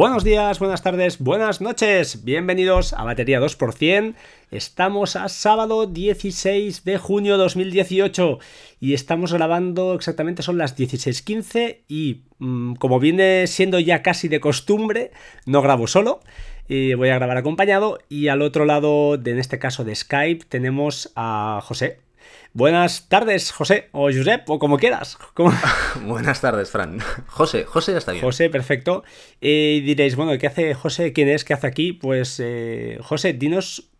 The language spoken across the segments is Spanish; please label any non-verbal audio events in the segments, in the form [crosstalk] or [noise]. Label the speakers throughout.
Speaker 1: Buenos días, buenas tardes, buenas noches. Bienvenidos a Batería 2%. Estamos a sábado 16 de junio 2018 y estamos grabando exactamente son las 16.15 y mm, como viene siendo ya casi de costumbre, no grabo solo. Y voy a grabar acompañado y al otro lado, de, en este caso de Skype, tenemos a José. Buenas tardes, José, o Josep, o como quieras. [laughs]
Speaker 2: Buenas tardes, Fran. José, José ya está bien.
Speaker 1: José, perfecto. Y diréis, bueno, ¿qué hace José? ¿Quién es? ¿Qué hace aquí? Pues, eh, José, dinos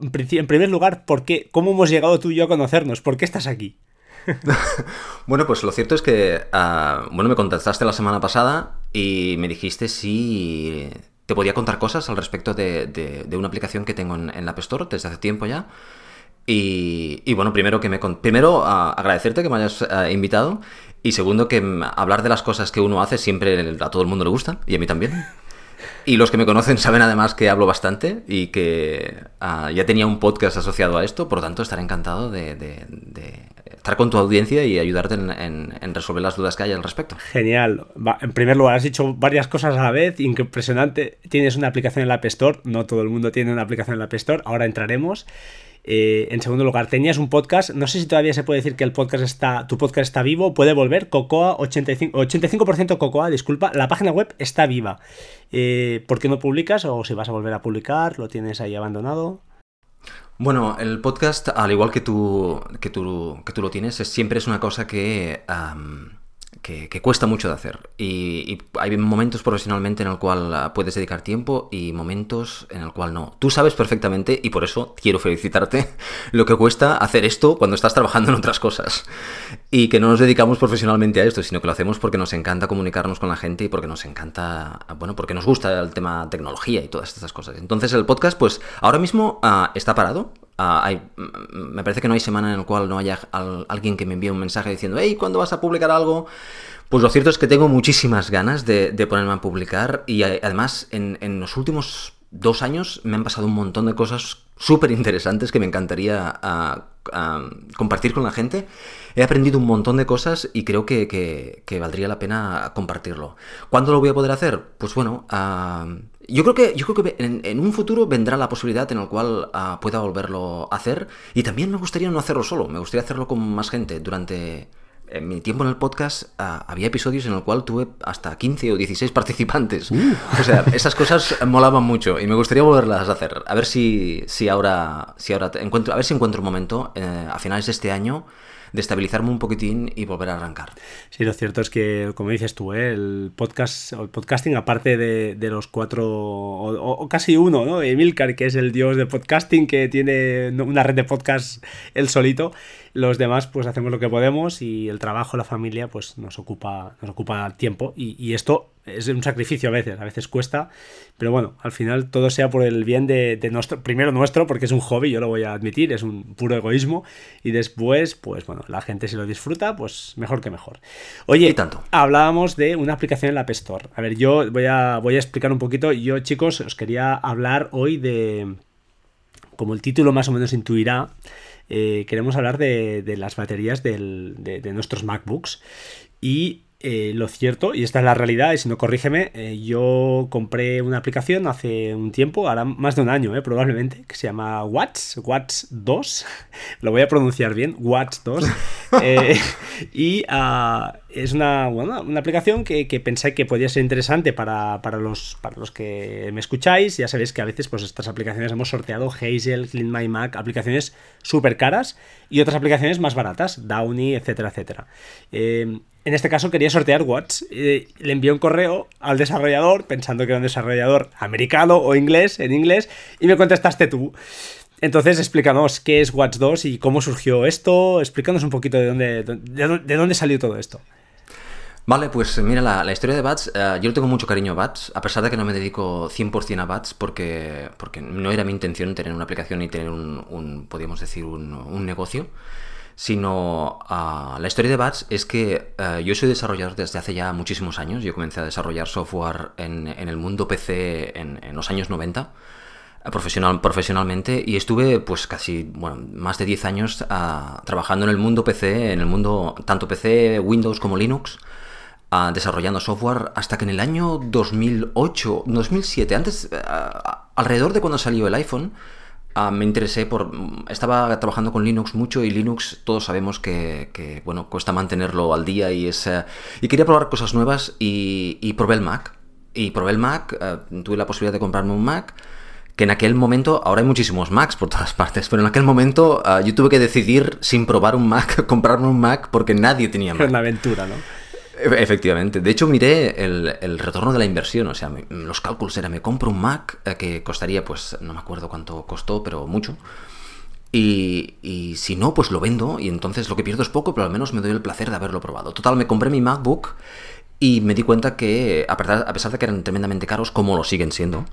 Speaker 1: en primer lugar, ¿por qué? ¿Cómo hemos llegado tú y yo a conocernos? ¿Por qué estás aquí? [laughs]
Speaker 2: bueno, pues lo cierto es que, ah, bueno, me contactaste la semana pasada y me dijiste si te podía contar cosas al respecto de, una aplicación que tengo en, en la App Store desde hace tiempo ya. Y, bueno, primero que me primero agradecerte que me hayas eh, invitado y segundo que hablar de las cosas que uno hace siempre a todo el mundo le gusta y a mí también. Y los que me conocen [laughs] saben además que hablo bastante y que ah, ya tenía un podcast asociado a esto, por lo tanto estaré encantado de, estar con tu audiencia y ayudarte en, resolver las dudas que hay al respecto.
Speaker 1: Genial. en primer lugar, has dicho varias cosas a la vez, impresionante. Tienes una aplicación en la App Store, no todo el mundo tiene una aplicación en la App Store, ahora entraremos. Eh, en segundo lugar, tenías un podcast. No sé si todavía se puede decir que el podcast está, tu podcast está vivo. Puede volver. Cocoa 85, 85% Cocoa, disculpa. La página web está viva. Eh, ¿Por qué no publicas? O si vas a volver a publicar, lo tienes ahí abandonado.
Speaker 2: Bueno, el podcast, al igual que tú, que tú, que tú lo tienes, siempre es una cosa que que, cuesta mucho de hacer. Y, hay momentos profesionalmente en el cual ah, puedes dedicar tiempo y momentos en el cual no. Tú sabes perfectamente, y por eso quiero felicitarte, [laughs] lo que cuesta hacer esto cuando estás trabajando en otras cosas. Y que no nos dedicamos profesionalmente a esto, sino que lo hacemos porque nos encanta comunicarnos con la gente y porque nos encanta, ah, bueno, porque nos gusta el tema tecnología y todas estas cosas. Entonces el podcast, pues ahora mismo ah, está parado. Hay, me parece que no hay semana en la cual no haya alguien que me envíe un mensaje diciendo, hey, ¿cuándo vas a publicar algo? Pues lo cierto es que tengo muchísimas ganas de, ponerme a publicar y además en, los últimos dos años me han pasado un montón de cosas súper interesantes que me encantaría compartir con la gente. He aprendido un montón de cosas y creo que, valdría la pena compartirlo. ¿Cuándo lo voy a poder hacer? Pues bueno, yo creo que, yo creo que en, un futuro vendrá la posibilidad en la cual ah, pueda volverlo a hacer y también me gustaría no hacerlo solo, me gustaría hacerlo con más gente durante en mi tiempo en el podcast ah, había episodios en el cual tuve hasta 15 o 16 participantes. Uh. O sea, esas cosas molaban mucho y me gustaría volverlas a hacer. A ver si, si ahora, si ahora encuentro, a ver si encuentro un momento eh, a finales de este año de estabilizarme un poquitín y volver a arrancar.
Speaker 1: Sí, lo cierto es que, como dices tú, ¿eh? el podcast, el podcasting, aparte de, de los cuatro, o, casi uno, ¿no? Emilcar, que es el dios de podcasting, que tiene una red de podcast él solito, los demás pues hacemos lo que podemos y el trabajo, la familia, pues nos ocupa, nos ocupa tiempo y, y esto es un sacrificio a veces, a veces cuesta, pero bueno, al final todo sea por el bien de, nuestro, primero nuestro, porque es un hobby, yo lo voy a admitir, es un puro egoísmo, y después, pues bueno, la gente si lo disfruta, pues mejor que mejor. Oye, tanto? hablábamos de una aplicación en la App Store. A ver, yo voy a, voy a explicar un poquito, yo chicos, os quería hablar hoy de, como el título más o menos intuirá, eh, queremos hablar de, las baterías de, de, nuestros MacBooks. Y eh, lo cierto, y esta es la realidad, y si no corrígeme, eh, yo compré una aplicación hace un tiempo, ahora más de un año eh, probablemente, que se llama Watts, Watts 2, [laughs] lo voy a pronunciar bien, Watts 2, [laughs] y ah, es una, una aplicación que, pensé que podía ser interesante para, los, para los que me escucháis, ya sabéis que a veces pues estas aplicaciones hemos sorteado Hazel, Clean My Mac, aplicaciones súper caras y otras aplicaciones más baratas, Downy, etcétera, etcétera. En este caso quería sortear Watch. le envié un correo al desarrollador pensando que era un desarrollador americano o inglés, en inglés, y me contestaste tú. Entonces explícanos qué es Watch 2 y cómo surgió esto. Explícanos un poquito de dónde, de, dónde salió todo esto.
Speaker 2: Vale, pues mira, la, historia de Bats, eh, yo le tengo mucho cariño a Bats, a pesar de que no me dedico 100% a Bats, porque, porque no era mi intención tener una aplicación y tener un, podríamos decir, un, un negocio sino ah, la historia de Bats es que eh, yo soy desarrollador desde hace ya muchísimos años. Yo comencé a desarrollar software en, el mundo PC en, los años 90. profesional, profesionalmente y estuve pues casi, bueno, más de 10 años ah, trabajando en el mundo PC, en el mundo tanto PC, Windows como Linux, ah, desarrollando software hasta que en el año 2008, 2007, antes, alrededor de cuando salió el iPhone, me interesé por... Estaba trabajando con Linux mucho y Linux todos sabemos que, bueno, cuesta mantenerlo al día y es... Eh, y quería probar cosas nuevas y, y probé el Mac. Y probé el Mac, eh, tuve la posibilidad de comprarme un Mac que en aquel momento, ahora hay muchísimos Macs por todas [laughs] partes, pero en aquel momento ah, yo tuve que decidir sin probar un Mac, [laughs] comprarme un Mac porque nadie tenía Mac.
Speaker 1: Es una aventura, ¿no?
Speaker 2: Efectivamente. De hecho, miré el, retorno de la inversión. O sea, los cálculos eran, me compro un Mac eh, que costaría, pues, no me acuerdo cuánto costó, pero mucho. Y, y, si no, pues lo vendo y entonces lo que pierdo es poco, pero al menos me doy el placer de haberlo probado. Total, me compré mi MacBook y me di cuenta que, a pesar de que eran tremendamente caros, como lo siguen siendo,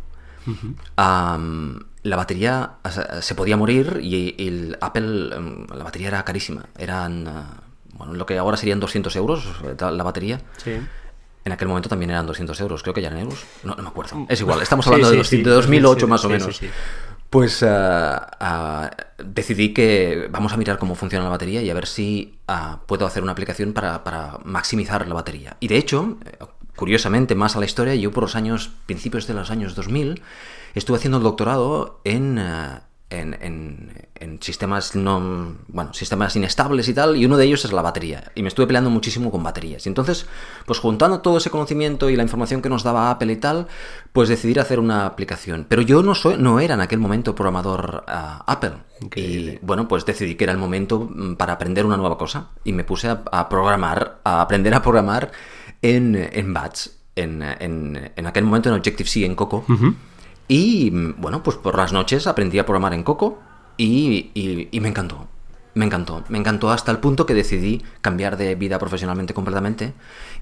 Speaker 2: la batería se podía morir y el Apple, em, la batería era carísima. Eran, ah, bueno, lo que ahora serían 200 euros la batería. En aquel momento también eran 200 euros, creo que ya eran euros. No, me acuerdo. Mm. Es igual, estamos hablando de, 2008 más o menos. Pues ah, decidí que vamos a mirar cómo funciona la batería y a ver si puedo hacer una aplicación para, para, maximizar la batería. Y de hecho, curiosamente, más a la historia, yo por los años, principios de los años 2000, estuve haciendo el doctorado en, eh, en, sistemas no, bueno, sistemas inestables y tal, y uno de ellos es la batería. Y me estuve peleando muchísimo con baterías. Y entonces, pues juntando todo ese conocimiento y la información que nos daba Apple y tal, pues decidí hacer una aplicación. Pero yo no soy, no era en aquel momento programador eh, Apple. Y bueno, pues decidí que era el momento mm, para aprender una nueva cosa. Y me puse a programar, a aprender a programar en, en Bats, en, en, aquel momento en Objective-C, en Coco. Y bueno, pues por las noches aprendí a programar en Coco y, y, me encantó. Me encantó, me encantó hasta el punto que decidí cambiar de vida profesionalmente completamente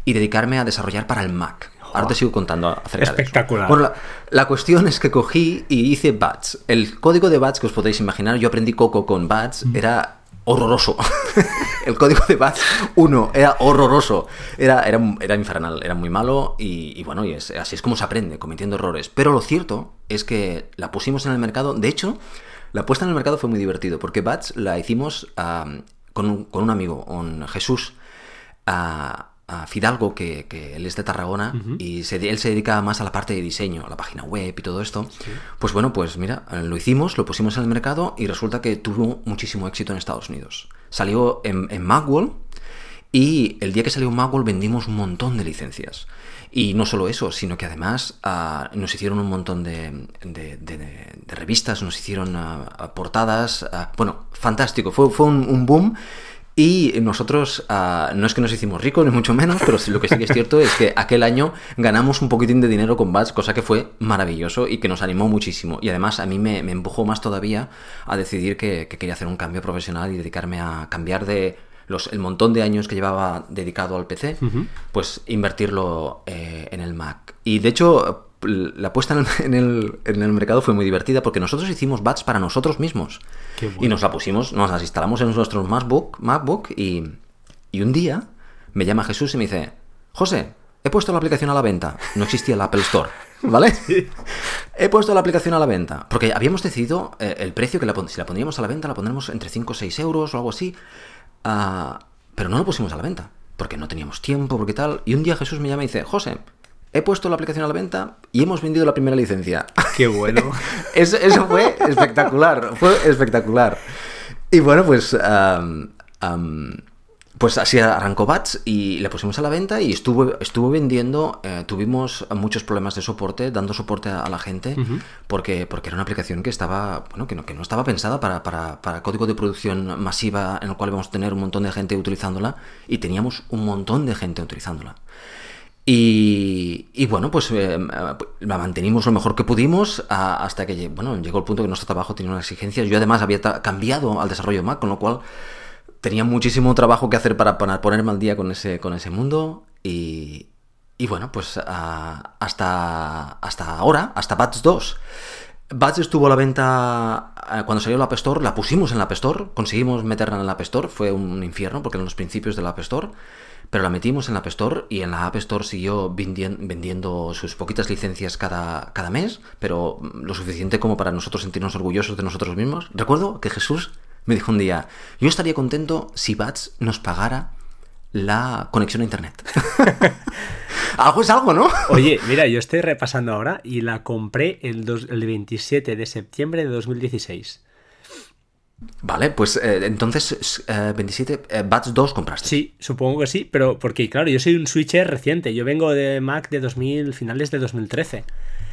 Speaker 2: y dedicarme a desarrollar para el Mac. Ahora te sigo contando acerca
Speaker 1: Espectacular.
Speaker 2: De eso. la, la, cuestión es que cogí y hice Bats. El código de Bats que os podéis imaginar, yo aprendí Coco con Bats, era horroroso. [laughs] el código de Bats 1 era horroroso. Era, era, era infernal, era muy malo y, bueno, y así es como se aprende, cometiendo errores. Pero lo cierto es que la pusimos en el mercado. De hecho, la puesta en el mercado fue muy divertido porque Bats la hicimos con, un, con, un, amigo, con Jesús. a a Fidalgo, que, él es de Tarragona y él se dedica más a la parte de diseño, a la página web y todo esto. Pues bueno, pues mira, lo hicimos, lo pusimos en el mercado y resulta que tuvo muchísimo éxito en Estados Unidos. Salió en, en Magwell y el día que salió Magwell vendimos un montón de licencias. Y no solo eso, sino que además ah, nos hicieron un montón de, revistas, nos hicieron ah, portadas. Ah, bueno, fantástico, fue, fue un boom y nosotros, ah, no es que nos hicimos ricos, ni mucho menos, pero lo que sí que es cierto es que aquel año ganamos un poquitín de dinero con Bats, cosa que fue maravilloso y que nos animó muchísimo. Y además a mí me, empujó más todavía a decidir que, quería hacer un cambio profesional y dedicarme a cambiar de los, el montón de años que llevaba dedicado al PC, pues invertirlo eh, en el Mac. Y de hecho, la puesta en el, en, el, mercado fue muy divertida porque nosotros hicimos bats para nosotros mismos. Y nos la pusimos, nos las instalamos en nuestros MacBook, MacBook y, y un día me llama Jesús y me dice, José, he puesto la aplicación a la venta. No existía el Apple Store, [laughs] ¿vale? He puesto la aplicación a la venta. Porque habíamos decidido eh, el precio que la, si la pondríamos a la venta la pondremos entre 5 o 6 euros o algo así. Ah, pero no lo pusimos a la venta. Porque no teníamos tiempo, porque tal. Y un día Jesús me llama y dice, José, he puesto la aplicación a la venta y hemos vendido la primera licencia.
Speaker 1: Qué bueno. [laughs]
Speaker 2: eso, fue espectacular, fue espectacular. Y bueno, pues, pues así arrancó Bats y la pusimos a la venta y estuvo, estuvo vendiendo, eh, tuvimos muchos problemas de soporte, dando soporte a, la gente, porque, porque era una aplicación que estaba, bueno, que no, que no estaba pensada para, para, para código de producción masiva en el cual íbamos a tener un montón de gente utilizándola y teníamos un montón de gente utilizándola. Y, bueno, pues eh, la mantenimos lo mejor que pudimos hasta que bueno, llegó el punto que nuestro trabajo tenía unas exigencias. Yo además había cambiado al desarrollo de Mac, con lo cual tenía muchísimo trabajo que hacer para, ponerme al día con ese, con ese mundo. Y, bueno, pues hasta, hasta ahora, hasta Bats 2. Bats estuvo a la venta cuando salió la App la pusimos en la App conseguimos meterla en la App fue un infierno porque eran los principios de la App pero la metimos en la App Store y en la App Store siguió vendiendo sus poquitas licencias cada, cada mes, pero lo suficiente como para nosotros sentirnos orgullosos de nosotros mismos. Recuerdo que Jesús me dijo un día, yo estaría contento si Bats nos pagara la conexión a Internet. [laughs] algo es algo, ¿no?
Speaker 1: Oye, mira, yo estoy repasando ahora y la compré el, el 27 de septiembre de 2016.
Speaker 2: Vale, pues eh, entonces 27 eh, eh, Bats 2 compraste.
Speaker 1: Sí, supongo que sí, pero porque claro, yo soy un switcher reciente, yo vengo de Mac de 2000, finales de 2013.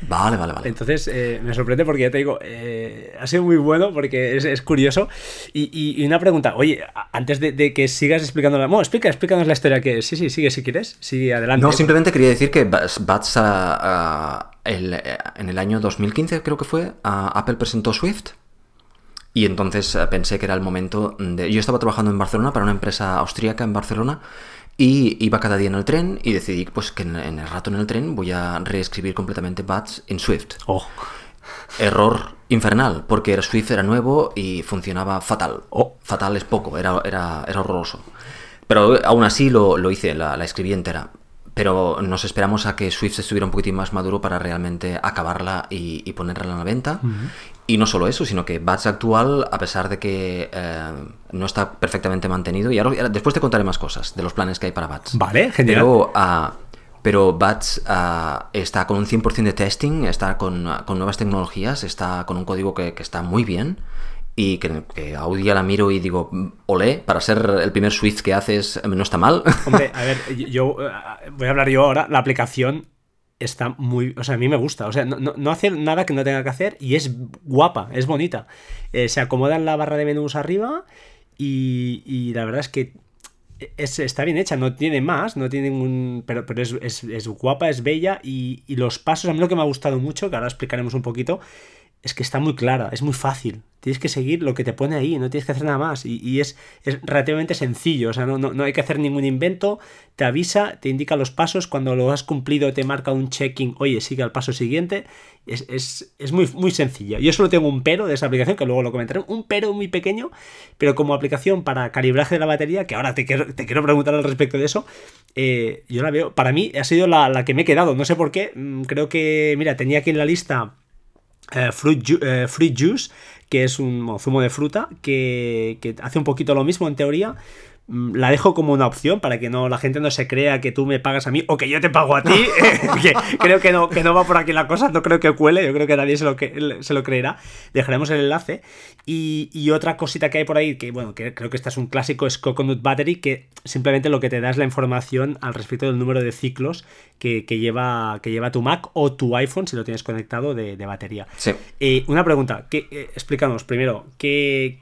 Speaker 2: Vale, vale, vale.
Speaker 1: Entonces me sorprende porque ya te digo, ha sido muy bueno porque es, curioso. Y, una pregunta, oye, antes de, que sigas explicando la... Bueno, explica, explícanos la historia que... Sí, sí, sigue si quieres, sigue adelante.
Speaker 2: No, simplemente quería decir que Bats en el año 2015 creo que fue, Apple presentó Swift y entonces eh, pensé que era el momento de... Yo estaba trabajando en Barcelona para una empresa austríaca en Barcelona y iba cada día en el tren y decidí pues que en, el rato en el tren voy a reescribir completamente Bats en Swift.
Speaker 1: Oh.
Speaker 2: Error infernal, porque era Swift era nuevo y funcionaba fatal.
Speaker 1: Oh.
Speaker 2: Fatal es poco, era, era, era horroroso. Pero aún así lo, lo hice, la, la, escribí entera. Pero nos esperamos a que Swift estuviera un poquitín más maduro para realmente acabarla y, ponerla en la venta. Y no solo eso, sino que Bats actual, a pesar de que eh, no está perfectamente mantenido, y ahora, después te contaré más cosas de los planes que hay para Bats.
Speaker 1: Vale, genial.
Speaker 2: Pero, uh, pero Bats uh, está con un 100% de testing, está con, con, nuevas tecnologías, está con un código que, que está muy bien y que, que, a día la miro y digo, olé, para ser el primer Swift que haces no está mal.
Speaker 1: Hombre, [laughs] a ver, yo eh, voy a hablar yo ahora, la aplicación está muy. O sea, a mí me gusta. O sea, no, hace nada que no tenga que hacer y es guapa, es bonita. Eh, se acomoda en la barra de menús arriba y, la verdad es que está bien hecha, no tiene más, no tiene un. Pero, pero es, guapa, es bella y, y, los pasos, a mí lo que me ha gustado mucho, que ahora explicaremos un poquito, es que está muy clara, es muy fácil. Tienes que seguir lo que te pone ahí, no tienes que hacer nada más. Y, es, relativamente sencillo, o sea, no, no, hay que hacer ningún invento. Te avisa, te indica los pasos, cuando lo has cumplido te marca un checking, oye, sigue al paso siguiente. Es, muy, muy sencilla. Yo solo tengo un pero de esa aplicación, que luego lo comentaré, un pero muy pequeño, pero como aplicación para calibraje de la batería, que ahora te quiero, te quiero preguntar al respecto de eso, eh, yo la veo, para mí ha sido la, la que me he quedado, no sé por qué, mm, creo que, mira, tenía aquí en la lista eh, fruit, eh, fruit, Juice, que es un zumo de fruta, que, hace un poquito lo mismo en teoría, la dejo como una opción para que no la gente no se crea que tú me pagas a mí o que yo te pago a ti. [laughs] [laughs] creo que no, que no va por aquí la cosa, no creo que cuele, yo creo que nadie se lo, que, se lo creerá. Dejaremos el enlace. Y, otra cosita que hay por ahí, que bueno, que creo que esta es un clásico, es Coconut Battery, que simplemente lo que te da es la información al respecto del número de ciclos que, lleva, que lleva tu Mac o tu iPhone si lo tienes conectado de, batería.
Speaker 2: Sí.
Speaker 1: Eh, una pregunta, que, eh, explícanos primero, ¿qué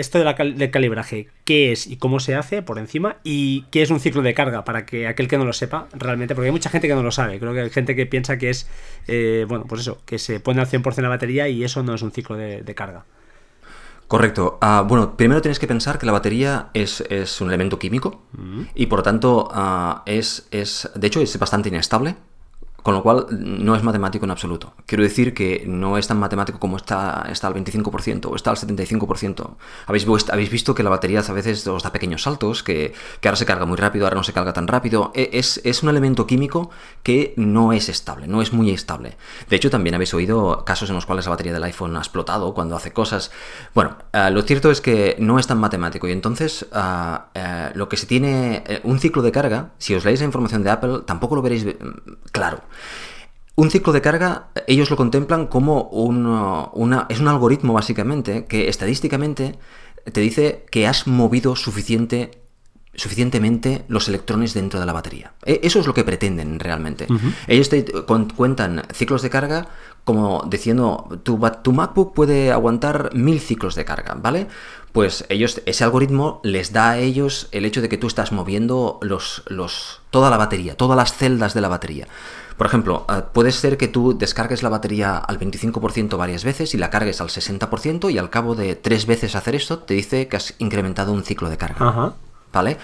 Speaker 1: esto de la del calibraje, qué es y cómo se hace por encima y qué es un ciclo de carga para que aquel que no lo sepa realmente, porque hay mucha gente que no lo sabe, creo que hay gente que piensa que es, eh, bueno, pues eso, que se pone al 100% la batería y eso no es un ciclo de, carga.
Speaker 2: Correcto. Ah, bueno, primero tienes que pensar que la batería es, un elemento químico mm. y por lo tanto ah, es, es, de hecho, es bastante inestable. Con lo cual no es matemático en absoluto. Quiero decir que no es tan matemático como está, está al 25% o está al 75%. Habéis, habéis visto que la batería a veces os da pequeños saltos, que, ahora se carga muy rápido, ahora no se carga tan rápido. E, es, es, un elemento químico que no es estable, no es muy estable. De hecho, también habéis oído casos en los cuales la batería del iPhone ha explotado cuando hace cosas. Bueno, eh, lo cierto es que no es tan matemático y entonces eh, eh, lo que se tiene, un ciclo de carga, si os leéis la información de Apple, tampoco lo veréis claro. Un ciclo de carga, ellos lo contemplan como un, una, es un algoritmo básicamente que estadísticamente te dice que has movido suficiente suficientemente los electrones dentro de la batería. E, eso es lo que pretenden realmente. Ellos te cuentan ciclos de carga como diciendo, tu, tu, MacBook puede aguantar mil ciclos de carga, ¿vale? Pues ellos, ese algoritmo les da a ellos el hecho de que tú estás moviendo los, los, toda la batería, todas las celdas de la batería. Por ejemplo, eh, puede ser que tú descargues la batería al 25% varias veces y la cargues al 60% y al cabo de tres veces hacer esto te dice que has incrementado un ciclo de carga. ¿Vale?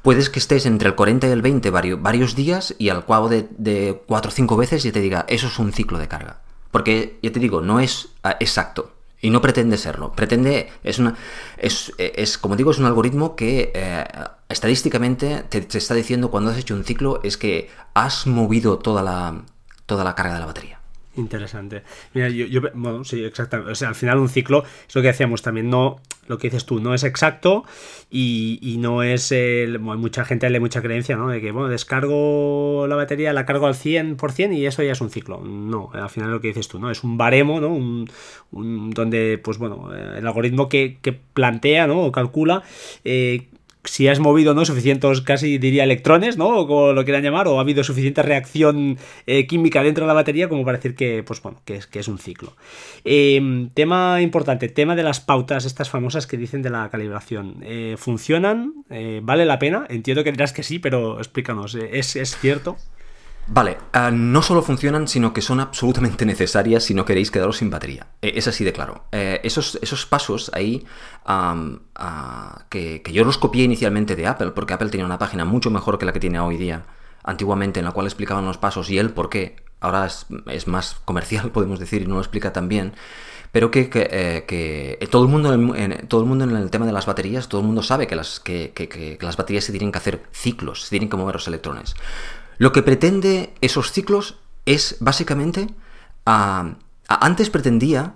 Speaker 2: Puedes que estés entre el 40 y el 20 varios, días y al cabo de, de 4 o 5 veces ya te diga, eso es un ciclo de carga. Porque, ya te digo, no es ah, exacto. Y no pretende serlo. Pretende, es una, es, es como digo, es un algoritmo que eh, estadísticamente te, te, está diciendo cuando has hecho un ciclo es que has movido toda la, toda la carga de la batería.
Speaker 1: Interesante. Mira, yo, yo, bueno, sí, exactamente. O sea, al final un ciclo, es lo que decíamos también, no, lo que dices tú, no es exacto y, y no es, el, mucha gente le mucha creencia, ¿no? De que, bueno, descargo la batería, la cargo al 100% y eso ya es un ciclo. No, al final lo que dices tú, ¿no? Es un baremo, ¿no? Un, un donde, pues bueno, el algoritmo que, que plantea, ¿no? O calcula eh, si has movido no suficientes, casi diría electrones, ¿no? O como lo quieran llamar, o ha habido suficiente reacción eh, química dentro de la batería como para decir que, pues bueno, que es, que es un ciclo. Eh, tema importante, tema de las pautas, estas famosas que dicen de la calibración. Eh, ¿Funcionan? ¿Vale la pena? Entiendo que dirás que sí, pero explícanos, ¿es, es cierto?
Speaker 2: Vale, uh, no solo funcionan, sino que son absolutamente necesarias si no queréis quedaros sin batería. Eh, es así de claro. Eh, esos, esos, pasos ahí, um, uh, que, yo los copié inicialmente de Apple, porque Apple tenía una página mucho mejor que la que tiene hoy día, antiguamente, en la cual explicaban los pasos y el por qué. Ahora es, más comercial, [laughs] podemos decir, y no lo explica tan bien pero que, que, eh, todo, el mundo en, en, todo el mundo en el tema de las baterías, todo el mundo sabe que las, que, que, las baterías se tienen que hacer ciclos, se tienen que mover los electrones. Lo que pretende esos ciclos es básicamente, antes pretendía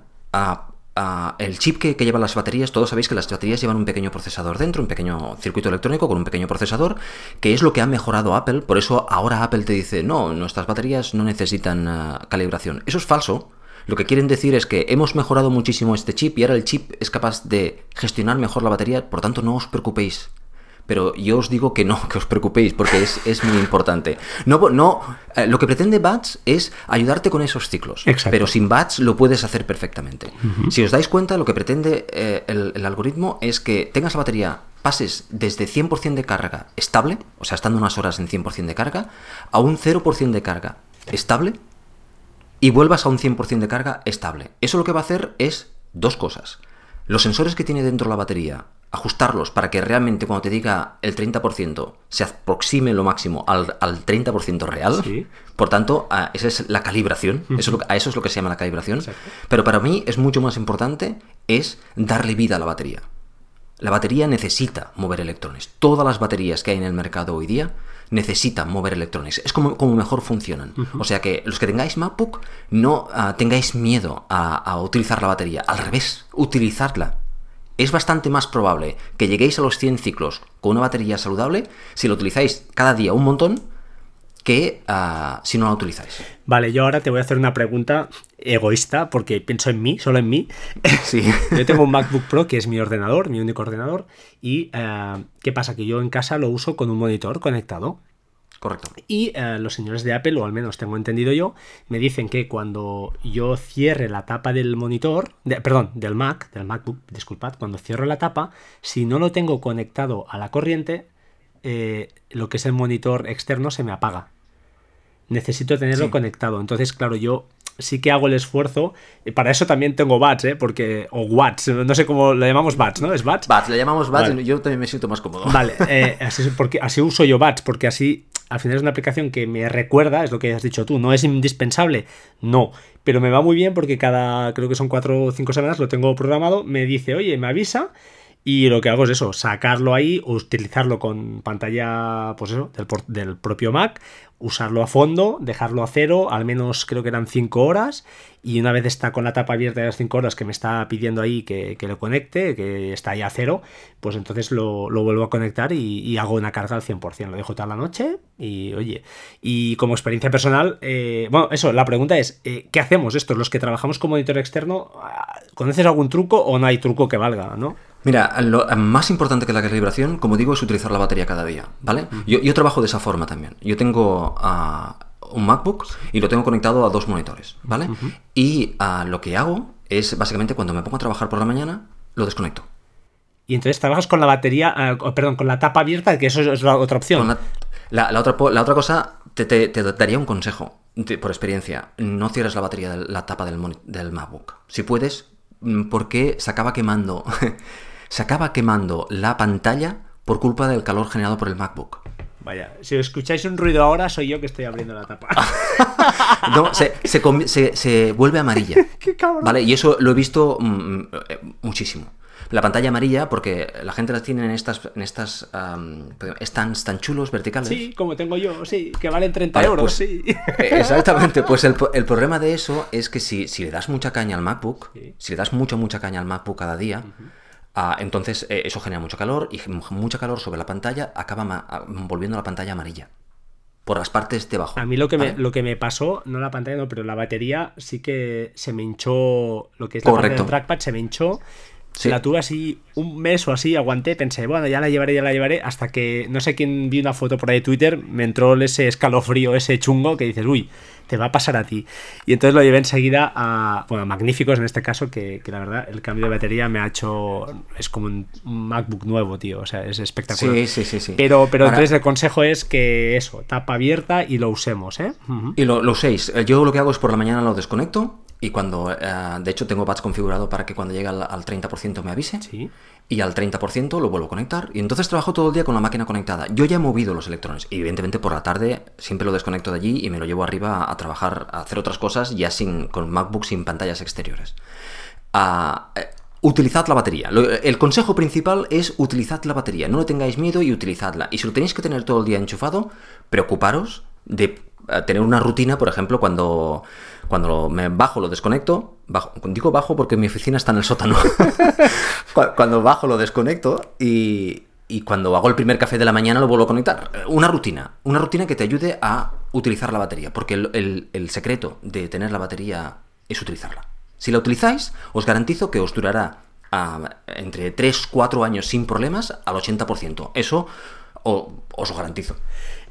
Speaker 2: el chip que, que, lleva las baterías, todos sabéis que las baterías llevan un pequeño procesador dentro, un pequeño circuito electrónico con un pequeño procesador, que es lo que ha mejorado Apple, por eso ahora Apple te dice, no, nuestras baterías no necesitan calibración. Eso es falso. Lo que quieren decir es que hemos mejorado muchísimo este chip y ahora el chip es capaz de gestionar mejor la batería, por tanto no os preocupéis pero yo os digo que no, [laughs] que os preocupéis, porque es, es muy importante. No, no, eh, lo que pretende Bats es ayudarte con esos ciclos,
Speaker 1: Exacto.
Speaker 2: pero sin Bats lo puedes hacer perfectamente. Uh -huh. Si os dais cuenta, lo que pretende eh, el, el, algoritmo es que tengas la batería, pases desde 100% de carga estable, o sea, estando unas horas en 100% de carga, a un 0% de carga estable y vuelvas a un 100% de carga estable. Eso lo que va a hacer es dos cosas. Los sensores que tiene dentro la batería ajustarlos para que realmente cuando te diga el 30% se aproxime lo máximo al, al 30% real.
Speaker 1: Sí.
Speaker 2: Por tanto, a, esa es la calibración. Uh -huh. eso, a eso es lo que se llama la calibración.
Speaker 1: Exacto.
Speaker 2: Pero para mí es mucho más importante es darle vida a la batería. La batería necesita mover electrones. Todas las baterías que hay en el mercado hoy día necesitan mover electrones. Es como, como mejor funcionan. Uh -huh. O sea que los que tengáis MacBook no uh, tengáis miedo a, a utilizar la batería. Al revés, utilizarla es bastante más probable que lleguéis a los 100 ciclos con una batería saludable si lo utilizáis cada día un montón que uh, si no la utilizáis.
Speaker 1: Vale, yo ahora te voy a hacer una pregunta egoísta porque pienso en mí, solo en mí. [laughs]
Speaker 2: Sí. [laughs]
Speaker 1: yo tengo un MacBook Pro que es mi ordenador, mi único ordenador, y uh, ¿qué pasa? Que yo en casa lo uso con un monitor conectado.
Speaker 2: Correcto.
Speaker 1: Y uh, los señores de Apple, o al menos tengo entendido yo, me dicen que cuando yo cierre la tapa del monitor, de, perdón, del Mac, del MacBook, disculpad, cuando cierro la tapa, si no lo tengo conectado a la corriente, eh, lo que es el monitor externo se me apaga. Necesito tenerlo sí. conectado. Entonces, claro, yo sí que hago el esfuerzo. Y para eso también tengo bats, ¿eh? Porque, o watts, no sé cómo le llamamos bats, ¿no? ¿Es bats?
Speaker 2: Bats, le llamamos bats vale. y yo también me siento más cómodo.
Speaker 1: Vale, eh, así, porque, así uso yo bats, porque así al final es una aplicación que me recuerda, es lo que has dicho tú, no es indispensable, no, pero me va muy bien porque cada, creo que son cuatro o cinco semanas lo tengo programado, me dice, oye, me avisa y lo que hago es eso, sacarlo ahí, utilizarlo con pantalla, pues eso, del, del propio Mac, usarlo a fondo, dejarlo a cero, al menos creo que eran 5 horas, y una vez está con la tapa abierta de las 5 horas que me está pidiendo ahí que, que, lo conecte, que está ahí a cero, pues entonces lo, lo vuelvo a conectar y, y, hago una carga al 100%. Lo dejo toda la noche y oye, y como experiencia personal, eh, bueno, eso, la pregunta es, eh, ¿qué hacemos estos? Los que trabajamos con monitor externo, ¿conoces algún truco o no hay truco que valga, no?
Speaker 2: Mira, lo más importante que la calibración, como digo, es utilizar la batería cada día, ¿vale? Yo, trabajo de esa forma también. Yo tengo un MacBook y lo tengo conectado a dos monitores, ¿vale? Uh -huh. Y uh, lo que hago es, básicamente, cuando me pongo a trabajar por la mañana, lo desconecto.
Speaker 1: Y entonces trabajas con la batería, perdón, con la tapa abierta, que eso es la otra opción.
Speaker 2: La, la, la, otra, la otra cosa, te, te, te daría un consejo, por experiencia. No cierres la batería de la tapa del, del MacBook. Si puedes, mm, porque se acaba quemando [laughs] se acaba quemando la pantalla por culpa del calor generado por el MacBook.
Speaker 1: Vaya, si escucháis un ruido ahora, soy yo que estoy abriendo la tapa. [laughs]
Speaker 2: no, se, se, se, se, vuelve amarilla. [laughs]
Speaker 1: ¡Qué cabrón!
Speaker 2: Vale, y eso lo he visto mm, muchísimo. La pantalla amarilla, porque la gente las tiene en estas, en estas stands tan chulos, verticales.
Speaker 1: Sí, como tengo yo, sí, que valen 30 euros,
Speaker 2: pues,
Speaker 1: sí.
Speaker 2: Exactamente, pues el, problema de eso es que si, si, le das mucha caña al MacBook, si le das mucha, mucha caña al MacBook cada día, ah, entonces eh, eso genera mucho calor y mucha calor sobre la pantalla acaba volviendo la pantalla amarilla por las partes de abajo.
Speaker 1: A mí lo que, me, lo que me pasó, no la pantalla, no, pero la batería sí que se me hinchó, lo que es la parte del trackpad se me hinchó. La tuve así un mes o así, aguanté, pensé, bueno, ya la llevaré, ya la llevaré, hasta que no sé quién vi una foto por ahí de Twitter, me entró ese escalofrío, ese chungo que dices, uy, te va a pasar a ti. Y entonces lo llevé enseguida a, bueno, magníficos en este caso, que, la verdad el cambio de batería me ha hecho, es como un, MacBook nuevo, tío, o sea, es espectacular.
Speaker 2: Sí, sí, sí. sí.
Speaker 1: Pero, pero entonces el consejo es que eso, tapa abierta y lo usemos, ¿eh?
Speaker 2: Y lo, lo uséis. Yo lo que hago es por la mañana lo desconecto y cuando, eh, de hecho, tengo batch configurado para que cuando llegue al, 30% me avise. Y al 30% lo vuelvo a conectar. Y entonces trabajo todo el día con la máquina conectada. Yo ya he movido los electrones. Y evidentemente por la tarde siempre lo desconecto de allí y me lo llevo arriba a trabajar, a hacer otras cosas ya sin, con MacBook sin pantallas exteriores. Ah, eh, utilizad la batería. el consejo principal es utilizad la batería. No le tengáis miedo y utilizadla. Y si lo tenéis que tener todo el día enchufado, preocuparos de tener una rutina, por ejemplo, cuando cuando me bajo, lo desconecto. Bajo, digo bajo porque mi oficina está en el sótano. [laughs] cuando bajo, lo desconecto y, cuando hago el primer café de la mañana lo vuelvo a conectar. Una rutina. Una rutina que te ayude a utilizar la batería. Porque el, secreto de tener la batería es utilizarla. Si la utilizáis, os garantizo que os durará ah, entre 3-4 años sin problemas al 80%. Eso os lo garantizo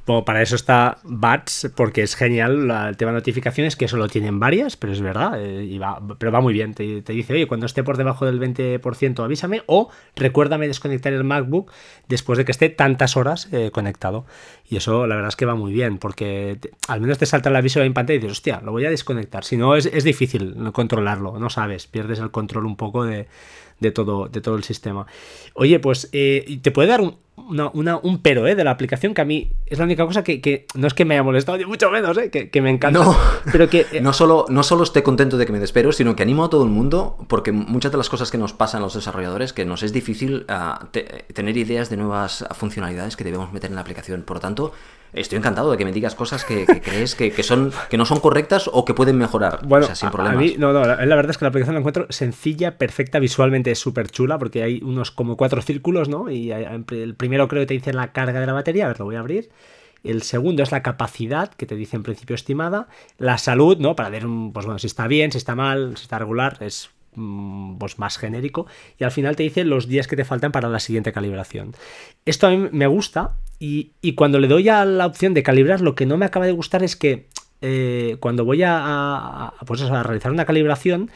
Speaker 1: para eso está Bats, porque es genial el tema de notificaciones, que solo tienen varias, pero es verdad, eh, pero va muy bien. Te, dice, oye, cuando esté por debajo del 20%, avísame, o recuérdame desconectar el MacBook después de que esté tantas horas eh, conectado. Y eso, la verdad es que va muy bien, porque al menos te salta el aviso en pantalla y dices, hostia, lo voy a desconectar. Si no, es, es difícil controlarlo, no sabes, pierdes el control un poco de, de todo, de todo el sistema. Oye, pues eh, te puede dar un, un pero ¿eh? de la aplicación que a mí es la única cosa que, no es que me haya molestado, ni mucho menos, ¿eh? que, me encanta.
Speaker 2: No, pero que, eh, [laughs] no, solo, no solo esté contento de que me despero, sino que animo a todo el mundo, porque muchas de las cosas que nos pasan a los desarrolladores, que nos es difícil ah, tener ideas de nuevas funcionalidades que debemos meter en la aplicación. Por lo tanto, estoy encantado de que me digas cosas que, crees que, son, que no son correctas o que pueden mejorar.
Speaker 1: Bueno, sin problemas. A mí, no, no, la, verdad es que la aplicación la encuentro sencilla, perfecta, visualmente es súper chula, porque hay unos como cuatro círculos, ¿no? Y el primero creo que te dice la carga de la batería, a ver, lo voy a abrir. El segundo es la capacidad, que te dice en principio estimada. La salud, ¿no? Para ver, pues bueno, si está bien, si está mal, si está regular, es pues más genérico. Y al final te dice los días que te faltan para la siguiente calibración. Esto a mí me gusta y, cuando le doy a la opción de calibrar, lo que no me acaba de gustar es que eh, cuando voy a, pues a realizar una calibración,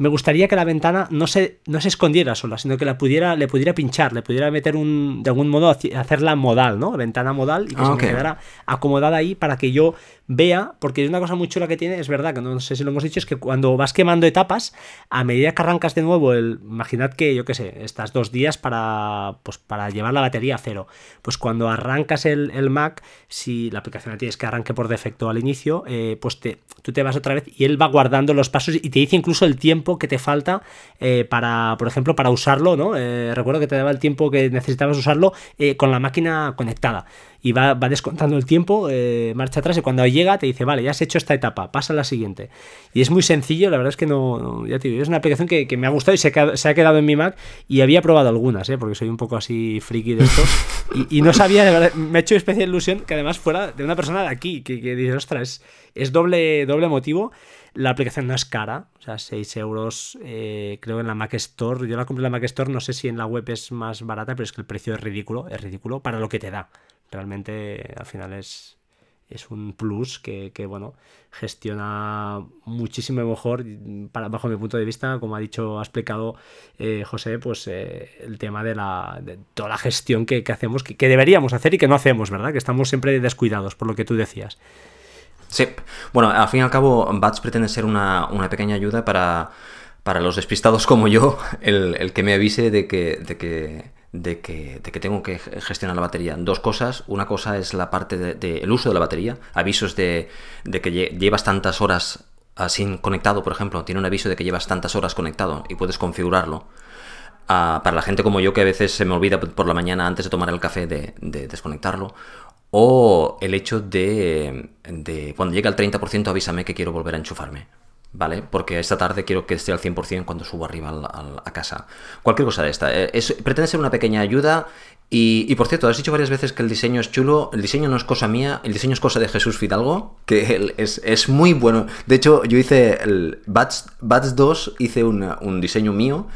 Speaker 1: me gustaría que la ventana no se, no se escondiera sola, sino que la pudiera, le pudiera pinchar, le pudiera meter un, de algún modo, hacerla modal, ¿no? Ventana modal y que se me quedara acomodada ahí para que yo vea, porque es una cosa muy chula que tiene, es verdad, que no sé si lo hemos dicho, es que cuando vas quemando etapas, a medida que arrancas de nuevo, el, imaginad que, yo qué sé, estás dos días para, pues, para llevar la batería a cero. Pues cuando arrancas el, Mac, si la aplicación la tienes que arranque por defecto al inicio, eh, pues te, tú te vas otra vez y él va guardando los pasos y te dice incluso el tiempo que te falta eh, para, por ejemplo, para usarlo, ¿no? Eh, recuerdo que te daba el tiempo que necesitabas usarlo con la máquina conectada y va, descontando el tiempo, marcha atrás y cuando llega te dice, vale, ya has hecho esta etapa, pasa a la siguiente. Y es muy sencillo, la verdad es que no, ya te digo, es una aplicación que, me ha gustado y se, ha quedado en mi Mac y había probado algunas, ¿eh? porque soy un poco así friki de esto [laughs] y, no sabía, de verdad, me ha hecho especial ilusión que además fuera de una persona de aquí, que, que dice, ostras, es, doble, doble motivo. La aplicación no es cara, o sea, 6 euros, eh, creo en la Mac Store. Yo la compré en la Mac Store, no sé si en la web es más barata, pero es que el precio es ridículo, es ridículo para lo que te da realmente al final es, es un plus que, bueno, gestiona muchísimo mejor, para, bajo mi punto de vista, como ha dicho, ha explicado eh, José, pues eh, el tema de, la, de toda la gestión que, hacemos, que, deberíamos hacer y que no hacemos, ¿verdad? Que estamos siempre descuidados, por lo que tú decías.
Speaker 2: Sí, bueno, al fin y al cabo, Bats pretende ser una, pequeña ayuda para, para los despistados como yo, el, el que me avise de que, de que de que, tengo que gestionar la batería. Dos cosas. Una cosa es la parte del de, uso de la batería. Avisos de, que llevas tantas horas sin conectado, por ejemplo. Tiene un aviso de que llevas tantas horas conectado y puedes configurarlo. para la gente como yo que a veces se me olvida por la mañana antes de tomar el café de, desconectarlo. O el hecho de, de cuando llega al 30% avísame que quiero volver a enchufarme. ¿Vale? Porque esta tarde quiero que esté al 100% cuando subo arriba a casa. Cualquier cosa de esta. Eh, pretende ser una pequeña ayuda. Y, por cierto, has dicho varias veces que el diseño es chulo. El diseño no es cosa mía, el diseño es cosa de Jesús Fidalgo, que es, muy bueno. De hecho, yo hice el Bats, 2, hice un diseño mío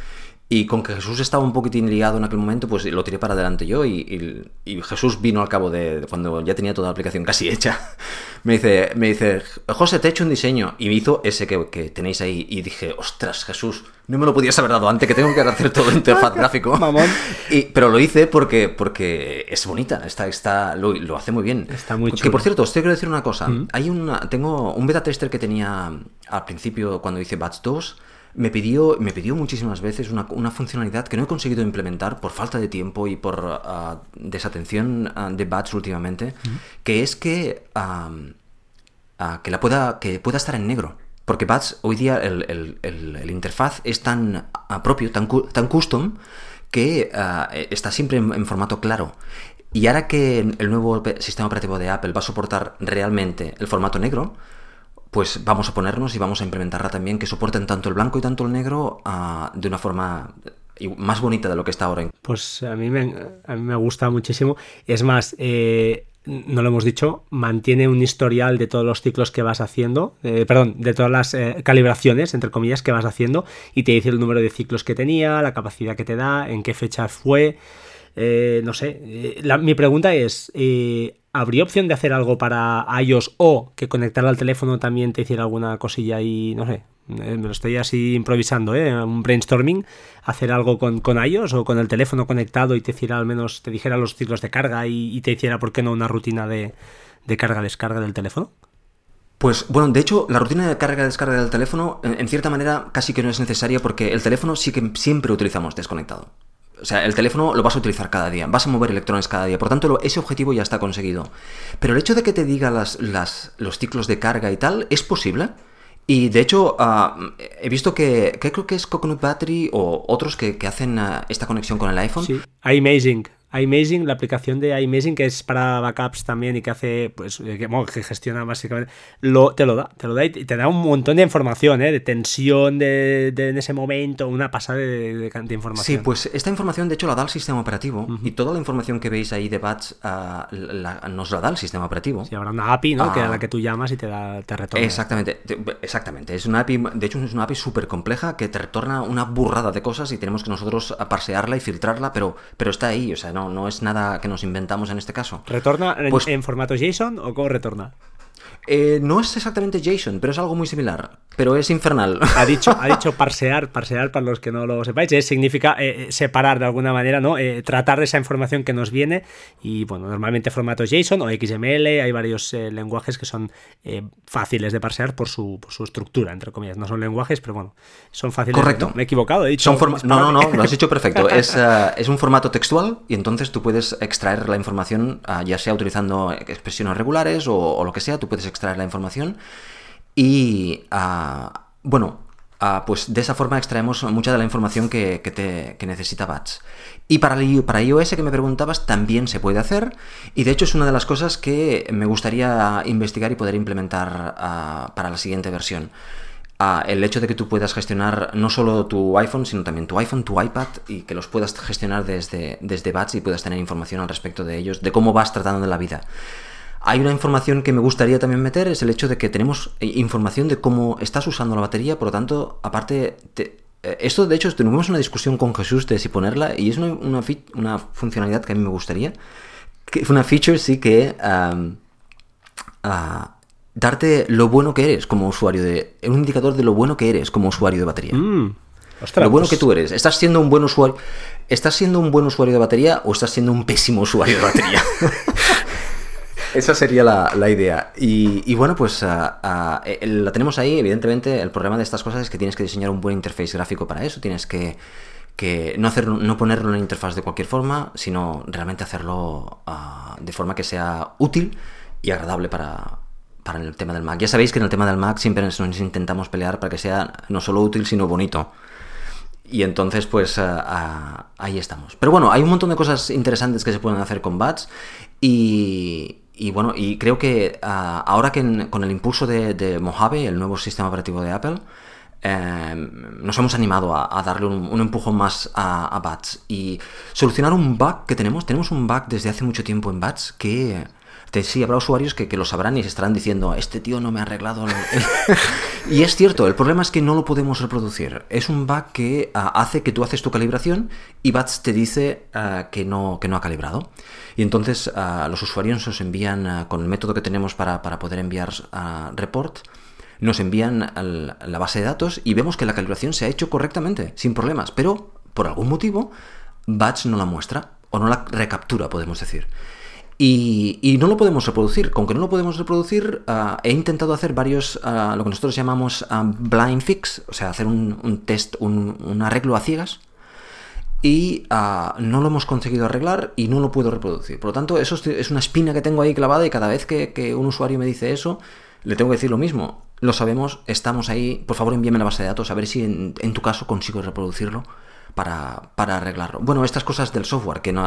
Speaker 2: y con que Jesús estaba un poquitín liado en aquel momento, pues lo tiré para adelante yo y, Jesús vino al cabo de, cuando ya tenía toda la aplicación casi hecha. [laughs] Me dice, me dice, José, te he hecho un diseño. Y me hizo ese que, tenéis ahí. Y dije, ostras, Jesús, no me lo podías haber dado antes, que tengo que hacer todo interfaz [laughs] gráfico.
Speaker 1: Mamón.
Speaker 2: Y, pero lo hice porque, porque es bonita, está, está, lo, hace muy bien.
Speaker 1: Está muy
Speaker 2: Que por cierto, os que decir una cosa. Mm. Hay una, tengo un beta tester que tenía al principio cuando hice Batch 2 me pidió, me pidió muchísimas veces una, funcionalidad que no he conseguido implementar por falta de tiempo y por ah, desatención ah, de bats últimamente, que es que, ah, que, la pueda, que pueda estar en negro. Porque Bats, hoy día el, interfaz es tan propio, tan, tan custom, que está siempre en, formato claro. Y ahora que el nuevo sistema operativo de Apple va a soportar realmente el formato negro, pues vamos a ponernos y vamos a implementarla también, que soporten tanto el blanco y tanto el negro ah, de una forma más bonita de lo que está ahora.
Speaker 1: Pues a mí me, a mí me gusta muchísimo. Es más, eh, no lo hemos dicho, mantiene un historial de todos los ciclos que vas haciendo, eh, perdón, de todas las eh, calibraciones, entre comillas, que vas haciendo y te dice el número de ciclos que tenía, la capacidad que te da, en qué fecha fue. No sé, mi pregunta es, ¿Habría opción de hacer algo para iOS o que conectar al teléfono también te hiciera alguna cosilla y no sé? Eh, me lo estoy así improvisando, ¿eh? Un brainstorming, hacer algo con, con iOS o con el teléfono conectado y te hiciera al menos, te dijera los ciclos de carga y, te hiciera, ¿por qué no, una rutina de, de carga-descarga del teléfono?
Speaker 2: Pues bueno, de hecho, la rutina de carga-descarga del teléfono, en, cierta manera, casi que no es necesaria porque el teléfono sí que siempre utilizamos desconectado. O sea, el teléfono lo vas a utilizar cada día, vas a mover electrones cada día, por tanto ese objetivo ya está conseguido. Pero el hecho de que te diga las, los ciclos de carga y tal, ¿es posible? Y de hecho, ah, he visto que, creo que es Coconut Battery o otros que, hacen ah, esta conexión con el iPhone.
Speaker 1: Sí, Amazing iMazing, la aplicación de iMazing que es para backups también y que hace, pues, eh, que, gestiona básicamente, lo, te lo da, te lo da y te da un montón de información, ¿eh? de tensión de, en ese momento, una pasada de, de, información.
Speaker 2: Sí, pues esta información de hecho la da el sistema operativo y toda la información que veis ahí de bats ah, nos la da el sistema operativo.
Speaker 1: Sí, habrá una API, ¿no? que a la ah. que tú llamas y te da, te retorna.
Speaker 2: Exactamente, exactamente. Es una API, de hecho es una API súper compleja que te retorna una burrada de cosas y tenemos que nosotros parsearla y filtrarla, pero, pero está ahí, o sea, no no, es nada que nos inventamos en este caso.
Speaker 1: ¿Retorna en, pues formato JSON o cómo retorna?
Speaker 2: Eh, no es exactamente JSON, pero es algo muy similar. Pero es infernal.
Speaker 1: Ha dicho, ha dicho [laughs] parsear, parsear para los que no lo sepáis, significa eh, separar de alguna manera, ¿no? Eh, tratar esa información que nos viene y, bueno, normalmente formato JSON o XML, hay varios lenguajes que son fáciles de parsear por su, estructura, entre comillas. No son lenguajes, pero bueno, son fáciles.
Speaker 2: Correcto.
Speaker 1: Me he equivocado, he dicho.
Speaker 2: no, no, no, lo has dicho perfecto. Es, [laughs] es, un formato textual y entonces tú puedes extraer la información, ya sea utilizando expresiones regulares o, o lo que sea, tú puedes extraer la información y, ah, bueno, ah, pues de esa forma extraemos mucha de la información que, te, necesita Bats. Y para, para iOS que me preguntabas también se puede hacer y de hecho es una de las cosas que me gustaría investigar y poder implementar ah, para la siguiente versión. el hecho de que tú puedas gestionar no solo tu iPhone, sino también tu iPhone, tu iPad y que los puedas gestionar desde, desde Bats y puedas tener información al respecto de ellos, de cómo vas tratando de la vida. Hay una información que me gustaría también meter, es el hecho de que tenemos eh, información de cómo estás usando la batería, por lo tanto, aparte, eh, esto de hecho tuvimos una discusión con Jesús de si ponerla y es una, una, funcionalidad que a mí me gustaría, que es una feature sí que... darte lo bueno que eres como usuario de... Un indicador de lo bueno que eres como usuario de batería.
Speaker 1: Mm.
Speaker 2: lo bueno que tú eres. ¿Estás siendo un buen usuario? ¿Estás siendo un buen usuario de batería o estás siendo un pésimo usuario de batería? [laughs] Esa sería la, idea. Y, bueno, pues ah, eh, la tenemos ahí. Evidentemente, el problema de estas cosas es que tienes que diseñar un buen interface gráfico para eso. Tienes que, no, hacer, no ponerlo en la interfaz de cualquier forma, sino realmente hacerlo ah, de forma que sea útil y agradable para, para el tema del Mac. Ya sabéis que en el tema del Mac siempre nos intentamos pelear para que sea no solo útil, sino bonito. Y entonces, pues ahí estamos. Pero bueno, hay un montón de cosas interesantes que se pueden hacer con bats y, bueno, y creo que ahora que con el impulso de, Mojave, el nuevo sistema operativo de Apple, em, nos hemos animado a, darle un, empujón más a, a, Bats y solucionar un bug que tenemos. Tenemos un bug desde hace mucho tiempo en Bats que sí, habrá usuarios que, lo sabrán y estarán diciendo, este tío no me ha arreglado. [laughs] y es cierto, el problema es que no lo podemos reproducir. Es un bug que ah, hace que tú haces tu calibración y Bats te dice ah, que, no, que no ha calibrado. Y entonces ah, los usuarios nos envían, con el método que tenemos para, poder enviar report, nos envían la base de datos y vemos que la calibración se ha hecho correctamente, sin problemas. Pero, por algún motivo, Bats no la muestra o no la recaptura, podemos decir. Y, no lo podemos reproducir. Con que no lo podemos reproducir, ah, he intentado hacer varios, ah, lo que nosotros llamamos ah, blind fix, o sea, hacer un, test, un, arreglo a ciegas, y no lo hemos conseguido arreglar y no lo puedo reproducir. Por lo tanto, eso es una espina que tengo ahí clavada y cada vez que, un usuario me dice eso, le tengo que decir lo mismo. Lo sabemos, estamos ahí, por favor envíame la base de datos a ver si en, tu caso consigo reproducirlo para, para, arreglarlo. Bueno, estas cosas del software, que no...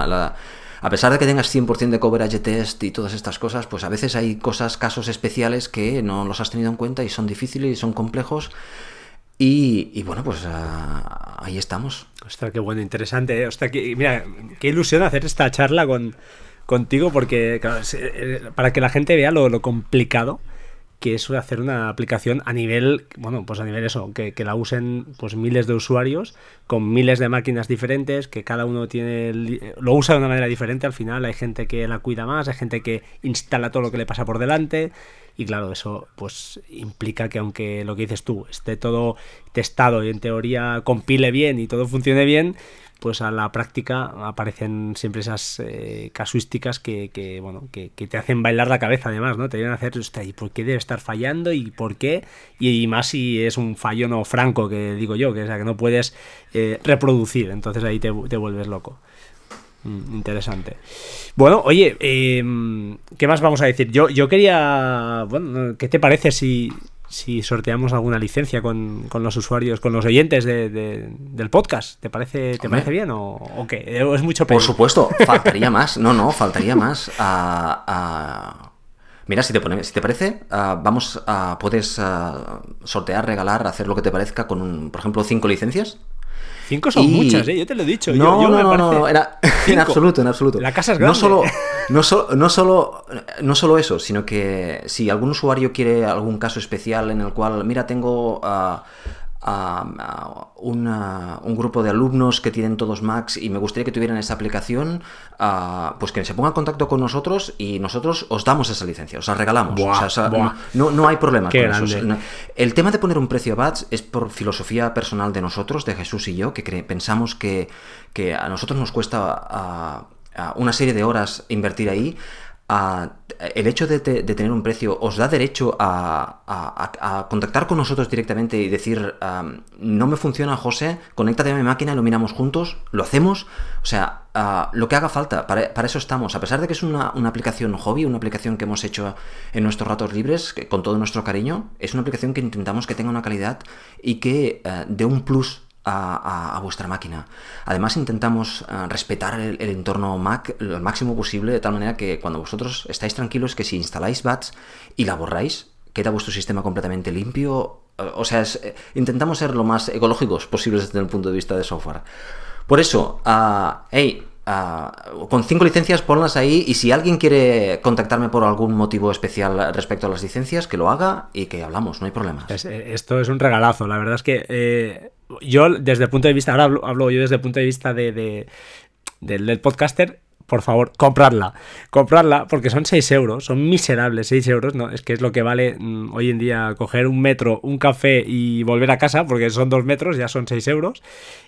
Speaker 2: a pesar de que tengas 100% de coverage test y todas estas cosas, pues a veces hay cosas, casos especiales que no los has tenido en cuenta y son difíciles y son complejos. Y, bueno, pues ah, ahí estamos.
Speaker 1: Ostras, qué bueno, interesante. ¿eh? Ostras, mira, qué ilusión hacer esta charla con, contigo, porque eh, para que la gente vea lo, lo complicado que es hacer una aplicación a nivel, bueno, pues a nivel eso, que, la usen pues miles de usuarios con miles de máquinas diferentes, que cada uno tiene lo usa de una manera diferente, al final hay gente que la cuida más, hay gente que instala todo lo que le pasa por delante. Y claro, eso pues implica que aunque lo que dices tú esté todo testado y en teoría compile bien y todo funcione bien, pues a la práctica aparecen siempre esas eh, casuísticas que, bueno, que, te hacen bailar la cabeza además, ¿no? Te vienen a hacer, ¿y por qué debe estar fallando? ¿Y por qué? Y, más si es un fallo no franco, que digo yo, que, sea, que no puedes eh, reproducir, entonces ahí te, vuelves loco. Mm, interesante. Bueno, oye, em, ¿qué más vamos a decir? Yo, yo quería, bueno, ¿qué te parece si si sorteamos alguna licencia con, los usuarios, con los oyentes del podcast. ¿Te parece, ¿te parece bien o, qué? ¿Es mucho
Speaker 2: Por supuesto, faltaría más. No, no, faltaría más. Mira, si te, si te parece, vamos a. Puedes sortear, regalar, hacer lo que te parezca con, por ejemplo, cinco licencias.
Speaker 1: Cinco son muchas, ¿eh? Yo te lo he dicho.
Speaker 2: No, no, no, no, era [laughs] en absoluto, en absoluto.
Speaker 1: La casa es grande. [laughs]
Speaker 2: No solo, no, no, solo, no solo eso, sino que si algún usuario quiere algún caso especial en el cual, mira, tengo uh, un grupo de alumnos que tienen todos Macs y me gustaría que tuvieran esa aplicación, pues que se ponga en contacto con nosotros y nosotros os damos esa licencia, os la regalamos. no, no, hay problema con eso. El tema de poner un precio a bats es por filosofía personal de nosotros, de Jesús y yo, que pensamos que, que, a nosotros nos cuesta una serie de horas invertir ahí el hecho de, tener un precio os da derecho a, contactar con nosotros directamente y decir, no me funciona José, conéctate a mi máquina y lo miramos juntos, lo hacemos, o sea, lo que haga falta, para, eso estamos, a pesar de que es una, aplicación hobby, una aplicación que hemos hecho en nuestros ratos libres, con todo nuestro cariño, es una aplicación que intentamos que tenga una calidad y que uh, dé un plus a, vuestra máquina. Además intentamos eh, respetar el, entorno Mac lo máximo posible de tal manera que cuando vosotros estáis tranquilos que si instaláis BATS y la borráis, queda vuestro sistema completamente limpio. Eh, o sea, eh, intentamos ser lo más ecológicos posibles desde el punto de vista de software. Por eso, uh, hey, con cinco licencias ponlas ahí y si alguien quiere contactarme por algún motivo especial respecto a las licencias, que lo haga y que hablamos, no hay problema.
Speaker 1: esto es un regalazo, la verdad es que yo desde el punto de vista, ahora hablo, yo desde el punto de vista de, del, podcaster, por favor, comprarla. Comprarla porque son 6 euros, son miserables 6 euros, ¿no? Es que es lo que vale mm, hoy en día coger un metro, un café y volver a casa, porque son 2 metros, ya son 6 euros.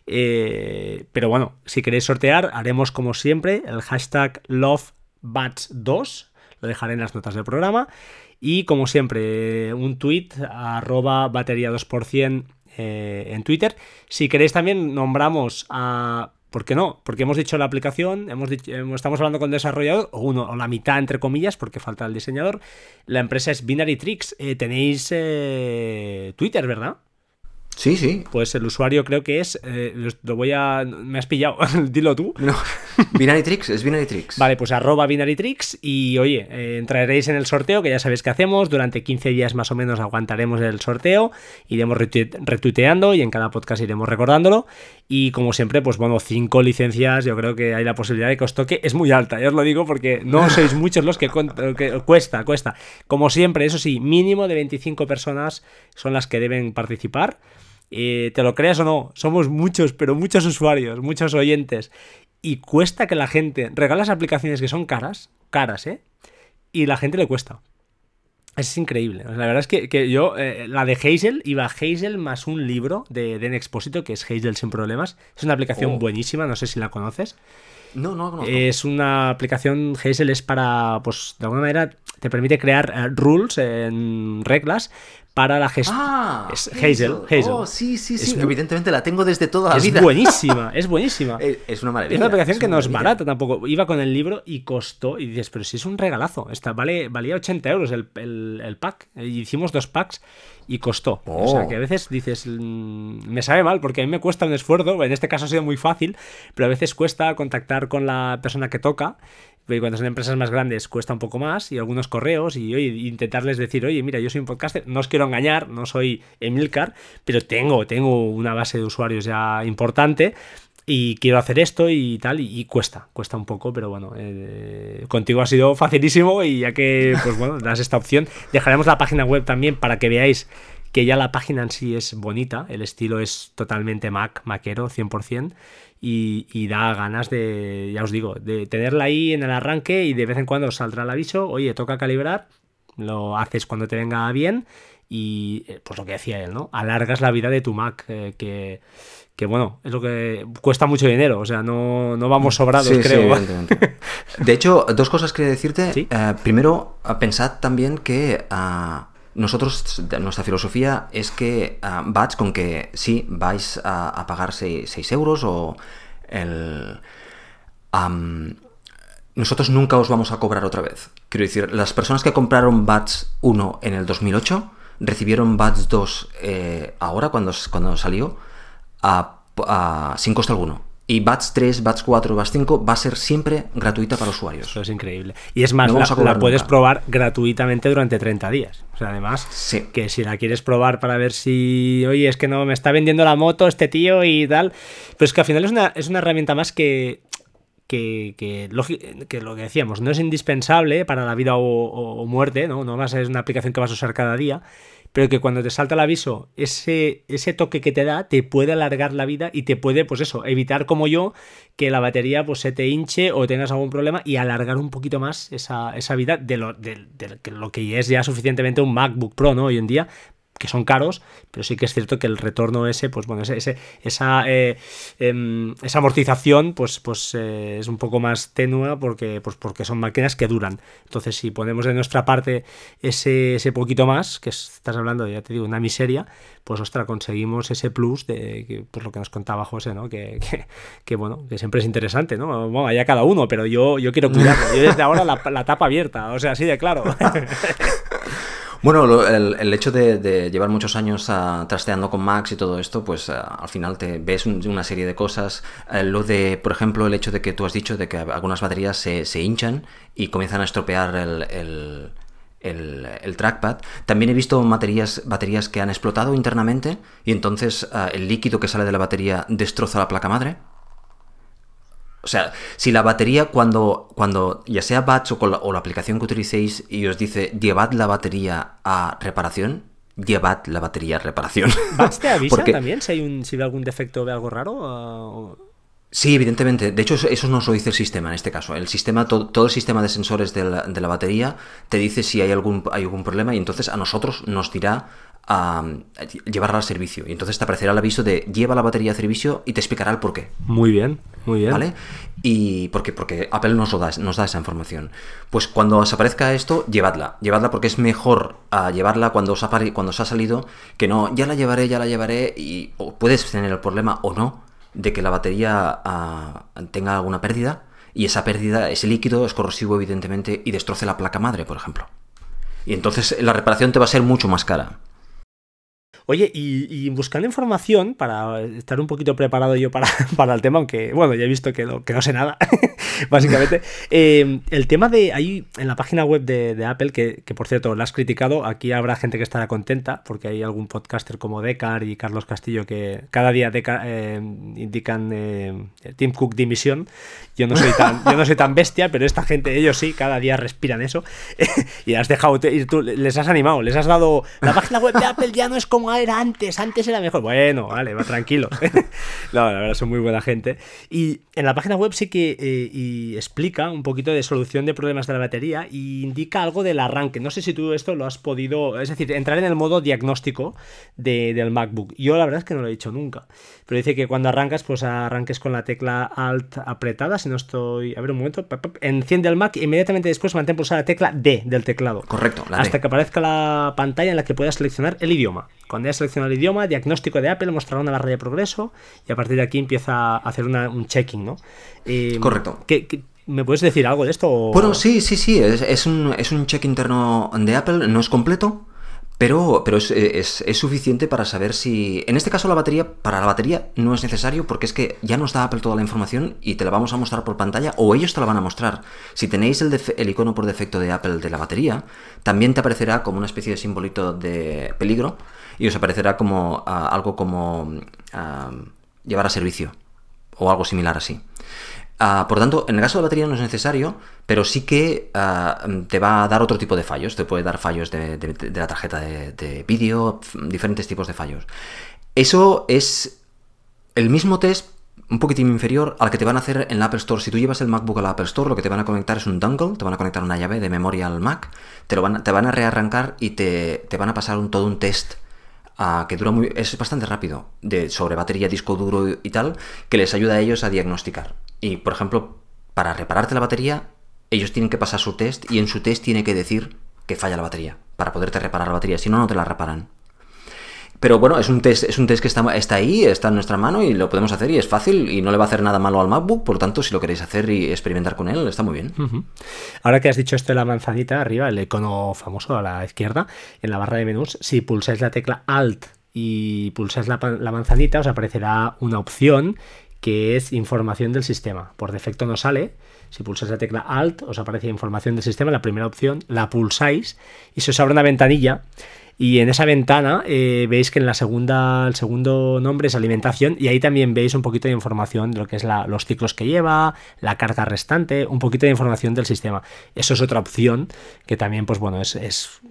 Speaker 1: Eh, pero bueno, si queréis sortear, haremos como siempre el hashtag LoveBats2, lo dejaré en las notas del programa. Y como siempre, un tweet arroba batería 2% eh, en Twitter. Si queréis también nombramos a... ¿Por qué no? Porque hemos dicho la aplicación, hemos dicho, estamos hablando con el desarrollador, o, uno, o la mitad entre comillas, porque falta el diseñador. La empresa es Binary Tricks. Eh, tenéis eh, Twitter, ¿verdad?
Speaker 2: Sí, sí.
Speaker 1: Pues el usuario creo que es. eh, lo voy a. Me has pillado. [laughs] Dilo tú.
Speaker 2: No. Binary Tricks, es Binary Tricks.
Speaker 1: Vale, pues arroba BinaryTricks y oye, eh, entraréis en el sorteo, que ya sabéis que hacemos, durante 15 días más o menos aguantaremos el sorteo, iremos retuiteando y en cada podcast iremos recordándolo y como siempre, pues bueno, 5 licencias, yo creo que hay la posibilidad de que os toque, es muy alta, ya os lo digo porque no [laughs] sois muchos los que, que cuesta, cuesta. Como siempre, eso sí, mínimo de 25 personas son las que deben participar. Eh, te lo creas o no, somos muchos, pero muchos usuarios, muchos oyentes. Y cuesta que la gente regalas aplicaciones que son caras, caras, ¿eh? Y la gente le cuesta. Es increíble. O sea, la verdad es que, que yo, eh, la de Hazel, iba Hazel más un libro de Den Expósito, que es Hazel sin problemas. Es una aplicación
Speaker 2: Oh.
Speaker 1: buenísima, no sé si la conoces.
Speaker 2: No, no lo conozco.
Speaker 1: Es una aplicación, Hazel es para, pues de alguna manera te permite crear eh, rules, en reglas, para la gestión.
Speaker 2: Ah,
Speaker 1: es Hazel, Hazel.
Speaker 2: Oh, sí, sí, sí.
Speaker 1: Es
Speaker 2: Evidentemente la tengo desde toda la
Speaker 1: es
Speaker 2: vida.
Speaker 1: buenísima, es buenísima. [laughs]
Speaker 2: Es una maravilla.
Speaker 1: Es una aplicación
Speaker 2: es
Speaker 1: que no es barata tampoco. Iba con el libro y costó. Y dices, pero si es un regalazo. Esta vale, valía 80 euros el, el- el pack. Y hicimos dos packs y costó. O sea
Speaker 2: Oh.
Speaker 1: que a veces dices, mm, me sabe mal porque a mí me cuesta un esfuerzo. En este caso ha sido muy fácil, pero a veces cuesta contactar con la persona que toca. Y cuando son empresas más grandes cuesta un poco más y algunos correos y oye, intentarles decir, oye, mira, yo soy un podcaster, no os quiero engañar, no soy Emilcar, pero tengo, tengo una base de usuarios ya importante y quiero hacer esto y tal, y, y cuesta, cuesta un poco, pero bueno, eh, contigo ha sido facilísimo y ya que, pues bueno, [laughs] das esta opción, dejaremos la página web también para que veáis que ya la página en sí es bonita, el estilo es totalmente Mac, Maquero, 100%, y, y da ganas de, ya os digo, de tenerla ahí en el arranque y de vez en cuando os saldrá el aviso, oye, toca calibrar, lo haces cuando te venga bien y eh, pues lo que decía él, ¿no? Alargas la vida de tu Mac, eh, que, que bueno, es lo que cuesta mucho dinero, o sea, no, no vamos sobrados,
Speaker 2: Sí, sí,
Speaker 1: creo.
Speaker 2: evidentemente. De hecho, dos cosas quería decirte.
Speaker 1: Sí.
Speaker 2: Eh, primero, eh, pensad también que ah, nosotros, nuestra filosofía es que ah, bats con que sí vais a, a pagar 6 euros o el... nosotros nunca os vamos a cobrar otra vez. Quiero decir, las personas que compraron Bats 1 en el 2008 recibieron Bats 2 eh, ahora, cuando, cuando salió, a- a- sin coste alguno. Y Bats 3, Bats 4, Bats 5 va a ser siempre gratuita para usuarios.
Speaker 1: Eso es increíble. Y es más,
Speaker 2: No
Speaker 1: la, puedes
Speaker 2: nunca.
Speaker 1: probar gratuitamente durante 30 días. O sea, además,
Speaker 2: Sí.
Speaker 1: que si la quieres probar para ver si, oye, es que no me está vendiendo la moto este tío y tal. Pero es que al final es una, es una herramienta más que, que, que, que lo que decíamos, no es indispensable para la vida o, muerte, ¿no? No vas es una aplicación que vas a usar cada día, pero que cuando te salta el aviso, ese, ese toque que te da te puede alargar la vida y te puede, pues eso, evitar como yo que la batería pues se te hinche o tengas algún problema y alargar un poquito más esa, esa vida de lo, de- lo que es ya suficientemente un MacBook Pro, ¿no? Hoy en día que son caros, pero sí que es cierto que el retorno ese, pues bueno, ese, ese- esa, eh, em, esa amortización, pues, pues eh, es un poco más tenue porque, pues porque son máquinas que duran. Entonces, si ponemos de nuestra parte ese, ese poquito más, que es- estás hablando, ya te digo, una miseria, pues ostras, conseguimos ese plus de pues lo que nos contaba José, ¿no? Que, que, que, bueno, que siempre es interesante, ¿no? Bueno, allá cada uno, pero yo, yo quiero cuidarlo. Yo desde ahora la, la tapa abierta, o sea, así de claro. [laughs]
Speaker 2: Bueno, lo- el, el hecho de, llevar muchos años ah, trasteando con Max y todo esto, pues ah, al final te ves un- una serie de cosas. Eh, lo de, por ejemplo, el hecho de que tú has dicho de que algunas baterías se, hinchan y comienzan a estropear el, el- trackpad. También he visto baterías, baterías que han explotado internamente y entonces ah, el líquido que sale de la batería destroza la placa madre. O sea, si la batería cuando, cuando ya sea Batch o, con la, o la aplicación que utilicéis y os dice llevad la batería a reparación, llevad la batería a reparación. [laughs]
Speaker 1: ¿Bats te avisa
Speaker 2: Porque-
Speaker 1: también si hay un, si ve algún defecto o algo raro? o-
Speaker 2: Sí, evidentemente. De hecho, eso, nos lo dice el sistema en este caso. El sistema, to- todo el sistema de sensores de la, de la batería te dice si hay algún, hay algún problema y entonces a nosotros nos dirá a llevarla al servicio. Y entonces te aparecerá el aviso de lleva la batería a servicio y te explicará el por qué.
Speaker 1: Muy bien, muy bien.
Speaker 2: ¿Vale? Y porque, porque Apple nos, lo da, nos da esa información. Pues cuando os aparezca esto, llevadla. Llevadla porque es mejor ah, llevarla cuando os, ha, cuando os ha salido que no, ya la llevaré, ya la llevaré y o puedes tener el problema o no de que la batería ah, tenga alguna pérdida y esa pérdida, ese líquido es corrosivo evidentemente y destroce la placa madre, por ejemplo. Y entonces la reparación te va a ser mucho más cara.
Speaker 1: Oye, y, buscando información para estar un poquito preparado yo para, [laughs] para el tema, aunque, bueno, ya he visto que, que no sé nada, [laughs] básicamente. Eh, el tema de ahí, en la página web de, Apple, que, por cierto, la has criticado, aquí habrá gente que estará contenta, porque hay algún podcaster como Decar y Carlos Castillo que cada día eh, indican eh, Tim Cook dimisión. Yo no, soy tan, yo no soy tan bestia, pero esta gente, ellos sí, cada día respiran eso. [laughs] y has dejado, y tú les has animado, les has dado. La página web de Apple ya no es como era antes, antes era mejor. Bueno, vale, va tranquilo. [laughs] no, la verdad, son muy buena gente. Y en la página web sí que y explica un poquito de solución de problemas de la batería y indica algo del arranque. No sé si tú esto lo has podido, es decir, entrar en el modo diagnóstico del MacBook. Yo la verdad es que no lo he hecho nunca. Pero dice que cuando arrancas, pues arranques con la tecla Alt apretada. Si no estoy. A ver un momento. Enciende el Mac e inmediatamente después mantén pulsada la tecla D del teclado.
Speaker 2: Correcto.
Speaker 1: hasta que aparezca la pantalla en la que puedas seleccionar el idioma. Cuando hayas seleccionado el idioma, diagnóstico de Apple mostrará una barra de progreso y a partir de aquí empieza a hacer un checking, ¿no?
Speaker 2: Eh, Correcto.
Speaker 1: ¿qué, me puedes decir algo de esto?
Speaker 2: Bueno, sí, sí, sí. Es, un, es un check interno de Apple. No es completo, pero, pero es, suficiente para saber si... En este caso la batería, para la batería no es necesario porque es que ya nos da Apple toda la información y te la vamos a mostrar por pantalla o ellos te la van a mostrar. Si tenéis el, el icono por defecto de Apple de la batería, también te aparecerá como una especie de simbolito de peligro y os aparecerá como ah, algo como ah, llevar a servicio o algo similar así. Ah, por tanto, en el caso de la batería no es necesario, pero sí que ah, te va a dar otro tipo de fallos. Te puede dar fallos de, la tarjeta de, vídeo, diferentes tipos de fallos. Eso es el mismo test, un poquitín inferior al que te van a hacer en la Apple Store. Si tú llevas el MacBook a la Apple Store, lo que te van a conectar es un dongle, te van a conectar una llave de memoria al Mac, te, lo van, a rearrancar y te, van a pasar un, todo un test ah, que dura muy, es bastante rápido, de, sobre batería, disco duro y tal, que les ayuda a ellos a diagnosticar. Y, por ejemplo, para repararte la batería, ellos tienen que pasar su test y en su test tiene que decir que falla la batería, para poderte reparar la batería, si no, no te la reparan. Pero bueno, es un test, es un test que está, está, ahí, está en nuestra mano y lo podemos hacer y es fácil y no le va a hacer nada malo al MacBook, por lo tanto, si lo queréis hacer y experimentar con él, está muy bien.
Speaker 1: Ahora que has dicho esto de la manzanita arriba, el icono famoso a la izquierda, en la barra de menús, si pulsáis la tecla Alt y pulsáis la, la manzanita, os aparecerá una opción que es información del sistema. Por defecto no sale. Si pulsáis la tecla Alt, os aparece información del sistema, la primera opción, la pulsáis y se os abre una ventanilla. Y en esa ventana eh, veis que en la segunda, el segundo nombre es alimentación y ahí también veis un poquito de información de lo que es los ciclos que lleva, la carga restante, un poquito de información del sistema. Eso es otra opción que también, pues bueno, es, es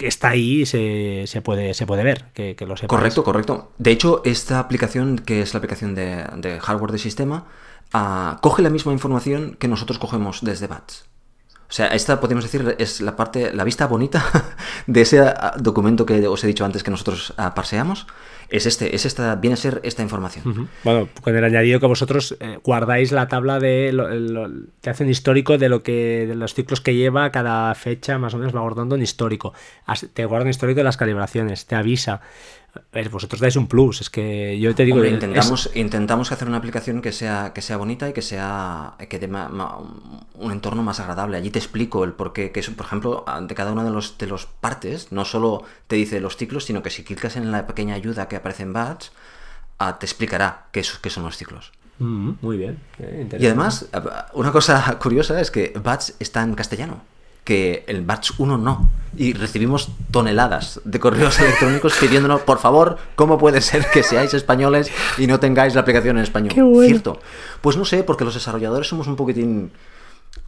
Speaker 1: que está ahí se, se, puede, se puede ver, que, lo sepas.
Speaker 2: Correcto, correcto. De hecho, esta aplicación, que es la aplicación de, hardware de sistema, ah, coge la misma información que nosotros cogemos desde BATS. O sea, esta podemos decir es la parte, la vista bonita [laughs] de ese ah, documento que os he dicho antes que nosotros ah, parseamos es este, es esta, viene a ser esta información.
Speaker 1: Bueno, con el añadido que vosotros eh, guardáis la tabla de lo, te hace un histórico de lo que de los ciclos que lleva cada fecha, más o menos va guardando un histórico. Te guarda un histórico de las calibraciones, te avisa vosotros dais un plus, es que yo te digo...
Speaker 2: intentamos, intentamos hacer una aplicación que sea, que sea bonita y que sea que dé un entorno más agradable. Allí te explico el porqué, que es, por ejemplo, de cada una de los, de los partes, no solo te dice los ciclos, sino que si clicas en la pequeña ayuda que aparece en Batch, te explicará qué, qué son los ciclos.
Speaker 1: Mm, muy bien.
Speaker 2: Eh, y además, una cosa curiosa es que Batch está en castellano que el Batch 1 no. Y recibimos toneladas de correos [laughs] electrónicos pidiéndonos, por favor, ¿cómo puede ser que seáis españoles y no tengáis la aplicación en español? Cierto. Pues no sé, porque los desarrolladores somos un poquitín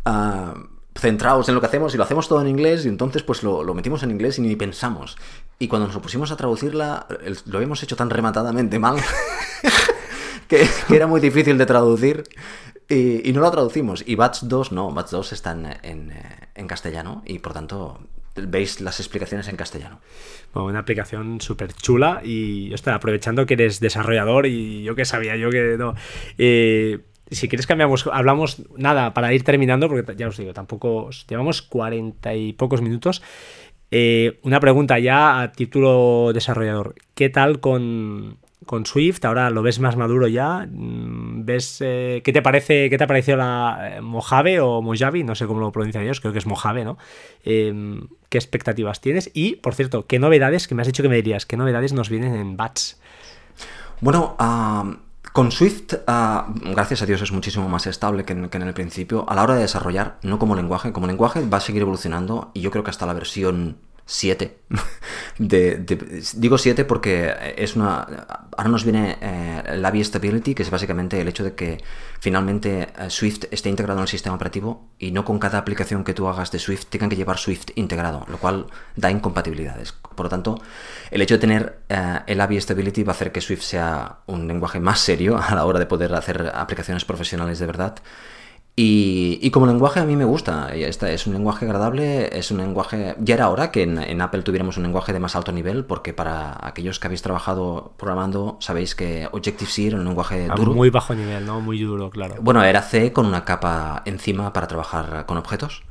Speaker 2: ah, centrados en lo que hacemos y lo hacemos todo en inglés y entonces pues lo, lo, metimos en inglés y ni pensamos. Y cuando nos pusimos a traducirla, lo hemos hecho tan rematadamente mal [laughs] que, que era muy difícil de traducir y, no lo traducimos. Y Batch 2 no, Batch 2 está en, en, castellano y por tanto veis las explicaciones en castellano.
Speaker 1: Bueno, una aplicación súper chula y estoy aprovechando que eres desarrollador y yo que sabía yo que no. Eh, si quieres cambiamos, hablamos nada para ir terminando, porque ya os digo, tampoco llevamos cuarenta y pocos minutos. Eh, una pregunta ya a título desarrollador. ¿Qué tal con, con Swift, ahora lo ves más maduro ya. Mm, ¿Ves eh, qué te parece, qué te ha parecido la Mojave o Mojave? No sé cómo lo pronuncian ellos, creo que es Mojave, ¿no? Em, ¿Qué expectativas tienes? Y, por cierto, ¿qué novedades, que me has dicho que me dirías, qué novedades nos vienen en Bats?
Speaker 2: Bueno, con Swift, gracias a Dios, es muchísimo más estable que en, el principio. A la hora de desarrollar, no como lenguaje, como lenguaje va a seguir evolucionando y yo creo que hasta la versión 7. digo 7 porque es una. Ahora nos viene eh, Stability, que es básicamente el hecho de que finalmente eh, Swift esté integrado en el sistema operativo y no con cada aplicación que tú hagas de Swift tengan que llevar Swift integrado, lo cual da incompatibilidades. Por lo tanto, el hecho de tener eh, el ABI Stability va a hacer que Swift sea un lenguaje más serio [laughs] a la hora de poder hacer aplicaciones profesionales de verdad y, como lenguaje a mí me gusta, es un lenguaje agradable, es un lenguaje... Ya era hora que en, Apple tuviéramos un lenguaje de más alto nivel, porque para aquellos que habéis trabajado programando, sabéis que Objective-C era un lenguaje duro.
Speaker 1: Muy bajo nivel, ¿no? Muy duro, claro.
Speaker 2: Bueno, era C con una capa encima para trabajar con objetos.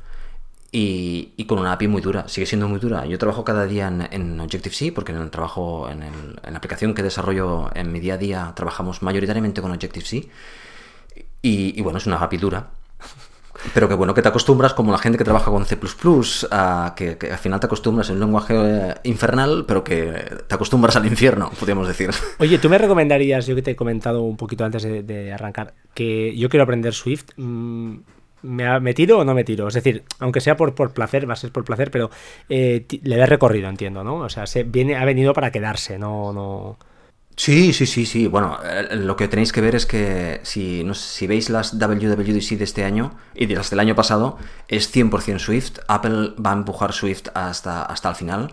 Speaker 2: Y, con una API muy dura, sigue siendo muy dura. Yo trabajo cada día en, Objective-C porque en el trabajo, en, en, la aplicación que desarrollo en mi día a día, trabajamos mayoritariamente con Objective-C y, bueno, es una API dura. Pero que bueno, que te acostumbras, como la gente que trabaja con C, a que, al final te acostumbras en un lenguaje eh, infernal, pero que te acostumbras al infierno, podríamos decir.
Speaker 1: Oye, tú me recomendarías, yo que te he comentado un poquito antes de, arrancar, que yo quiero aprender Swift. Mm, ¿Me, tiro o no me tiro? Es decir, aunque sea por, por placer, va a ser por placer, pero eh, le he recorrido, entiendo, ¿no? O sea, se viene, ha venido para quedarse, no. no...
Speaker 2: Sí, sí, sí, sí. Bueno, eh, lo que tenéis que ver es que si, si veis las WWDC de este año y de las del año pasado, es 100% Swift. Apple va a empujar Swift hasta, hasta el final.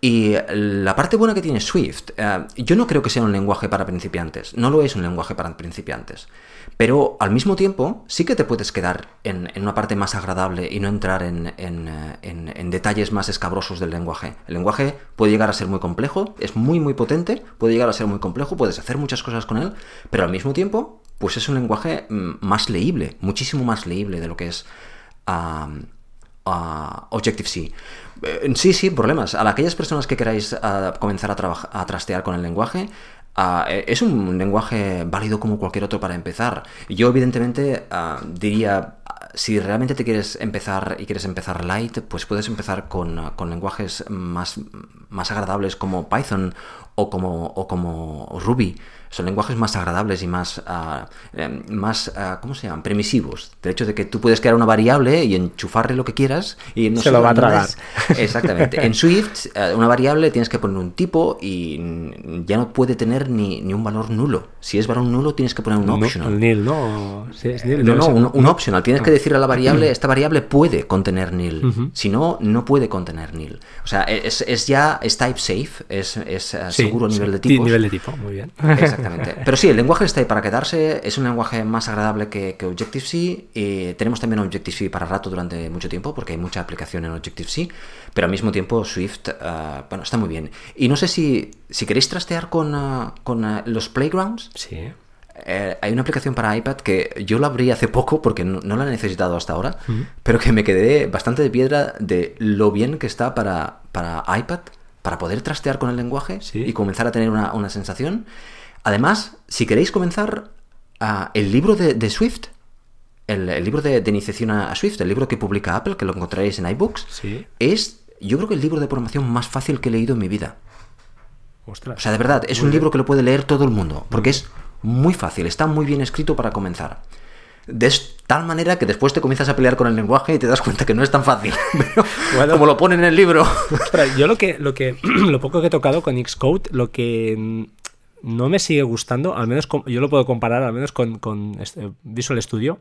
Speaker 2: Y la parte buena que tiene Swift, eh, yo no creo que sea un lenguaje para principiantes. No lo es un lenguaje para principiantes. Pero al mismo tiempo, sí que te puedes quedar en, una parte más agradable y no entrar en, en, detalles más escabrosos del lenguaje. El lenguaje puede llegar a ser muy complejo, es muy, muy potente, puede llegar a ser muy complejo, puedes hacer muchas cosas con él, pero al mismo tiempo, pues es un lenguaje mm, más leíble, muchísimo más leíble de lo que es Objective-C. Eh, sí, sí, problemas. A aquellas personas que queráis ah, comenzar a, a trastear con el lenguaje, Ah, e, es un lenguaje válido como cualquier otro para empezar. Yo evidentemente ah, diría, si realmente te quieres empezar y quieres empezar light, pues puedes empezar con, con lenguajes más, más agradables como Python o como, o como Ruby son lenguajes más agradables y más, eh, más ah, ¿cómo se llaman? Permisivos. De hecho de que tú puedes crear una variable y enchufarle lo que quieras y
Speaker 1: no se lo va a tragar.
Speaker 2: Exactamente. en [laughs] Swift, eh, una variable tienes que poner un tipo y ya no puede tener ni, ni un valor nulo. Si es valor nulo, tienes que poner un optional.
Speaker 1: nil, ¿no?
Speaker 2: no, no, un, optional. Tienes que decirle a la variable, esta variable puede contener nil. Si no, no puede contener nil. O sea, es, es ya, es type safe, es, es seguro a nivel de tipos.
Speaker 1: Nivel de tipo, muy bien.
Speaker 2: Pero sí, el lenguaje está ahí para quedarse, es un lenguaje más agradable que, Objective-C. Y tenemos también Objective-C para rato durante mucho tiempo, porque hay mucha aplicación en Objective-C, pero al mismo tiempo Swift, eh, bueno, está muy bien. Y no sé si, si queréis trastear con, eh, con eh, los playgrounds.
Speaker 1: Sí.
Speaker 2: hay una aplicación para iPad que yo la abrí hace poco porque no, la he necesitado hasta ahora, pero que me quedé bastante de piedra de lo bien que está para, para iPad, para poder trastear con el lenguaje y comenzar a tener una, una sensación. Además, si queréis comenzar, el libro de, Swift, el, libro de, iniciación a, Swift, el libro que publica Apple, que lo encontraréis en iBooks, es, yo creo que el libro de programación más fácil que he leído en mi vida. O sea, de verdad, es un libro que lo puede leer todo el mundo, porque es muy fácil, está muy bien escrito para comenzar. De tal manera que después te comienzas a pelear con el lenguaje y te das cuenta que no es tan fácil. [laughs] [laughs] como lo pone en el libro.
Speaker 1: yo lo que, lo que, [clears throat] lo poco que he tocado con Xcode, lo que no me sigue gustando, al menos yo lo puedo comparar al menos con, este Visual Studio.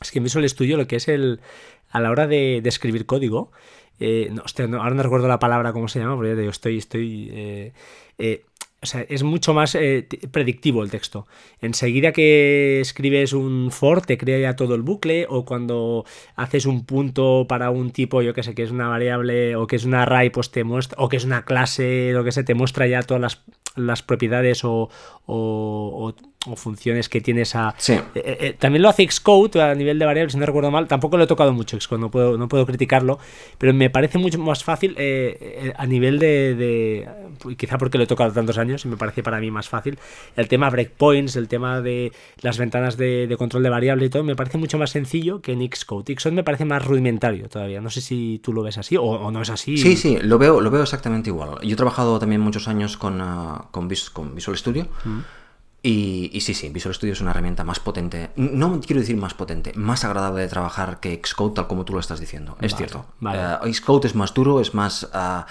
Speaker 1: Es que en Visual Studio lo que es el a la hora de, escribir código, eh, no, ahora no recuerdo la palabra cómo se llama, pero ya te digo, estoy, estoy eh, eh, o sea, es mucho más predictivo el texto. Enseguida que escribes un for, te crea ya todo el bucle, o cuando haces un punto para un tipo, yo que sé, que es una variable, o que es una array, pues te muestra, o que es una clase, lo que sé, te muestra ya todas las las propiedades o, o funciones que tienes a...
Speaker 2: Sí.
Speaker 1: Eh, eh, también lo hace Xcode a nivel de variables, si no recuerdo mal. Tampoco lo he tocado mucho Xcode, no puedo, no puedo criticarlo, pero me parece mucho más fácil eh, a nivel de, de, Quizá porque lo he tocado tantos años y me parece para mí más fácil. El tema breakpoints, el tema de las ventanas de, de control de variable y todo, me parece mucho más sencillo que en Xcode. Xcode me parece más rudimentario todavía. No sé si tú lo ves así o, no es así.
Speaker 2: Sí, sí, lo veo, lo veo exactamente igual. Yo he trabajado también muchos años con, uh, con, con, Visual Studio. Mm. Y, sí, sí, Visual Studio es una herramienta más potente. No quiero decir más potente, más agradable de trabajar que Xcode, tal como tú lo estás diciendo. Es cierto. Eh, Xcode es más duro, es más. Ah,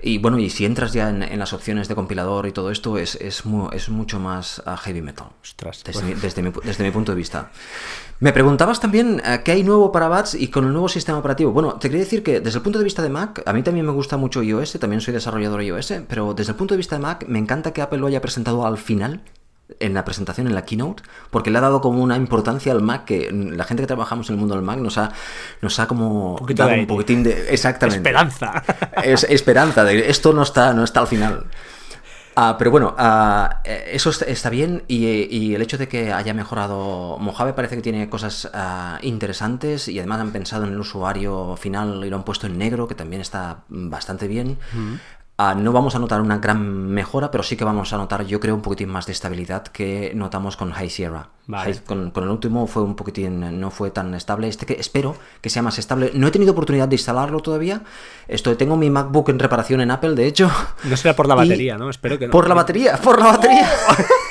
Speaker 2: y bueno, y si entras ya en, las opciones de compilador y todo esto, es, es, es mucho más ah, heavy metal. desde, mi, desde, mi, punto de vista. Me preguntabas también eh, qué hay nuevo para Bats y con el nuevo sistema operativo. Bueno, te quería decir que desde el punto de vista de Mac, a mí también me gusta mucho iOS, también soy desarrollador iOS, pero desde el punto de vista de Mac, me encanta que Apple lo haya presentado al final en la presentación, en la keynote, porque le ha dado como una importancia al Mac que la gente que trabajamos en el mundo del Mac nos ha, nos ha como
Speaker 1: un dado
Speaker 2: un poquitín de... Exactamente.
Speaker 1: Esperanza. [laughs]
Speaker 2: Es esperanza, de esto no está, no está al final. Ah, pero bueno, ah, eso está bien y, el hecho de que haya mejorado Mojave parece que tiene cosas ah, interesantes y además han pensado en el usuario final y lo han puesto en negro, que también está bastante bien. Ah, no vamos a notar una gran mejora, pero sí que vamos a notar, yo creo, un poquitín más de estabilidad que notamos con High Sierra. con, el último fue un poquitín, no fue tan estable. Este que espero que sea más estable. No he tenido oportunidad de instalarlo todavía. Esto, tengo mi MacBook en reparación en Apple, de hecho.
Speaker 1: No será por la [laughs] batería, ¿no? Espero que no.
Speaker 2: Por la batería, por la batería. [laughs]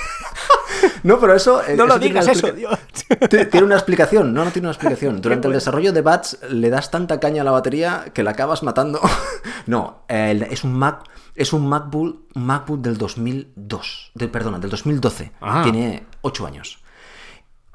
Speaker 2: No, pero eso.
Speaker 1: No lo digas eso, Dios. [laughs]
Speaker 2: Tiene una explicación. No, no tiene una explicación. [laughs] Durante el desarrollo de Bats le das tanta caña a la batería que la acabas matando. [laughs] No, es un Mac. Es un MacBook, MacBook del 2002. Del, perdona, del 2012. Ah. Tiene 8 años.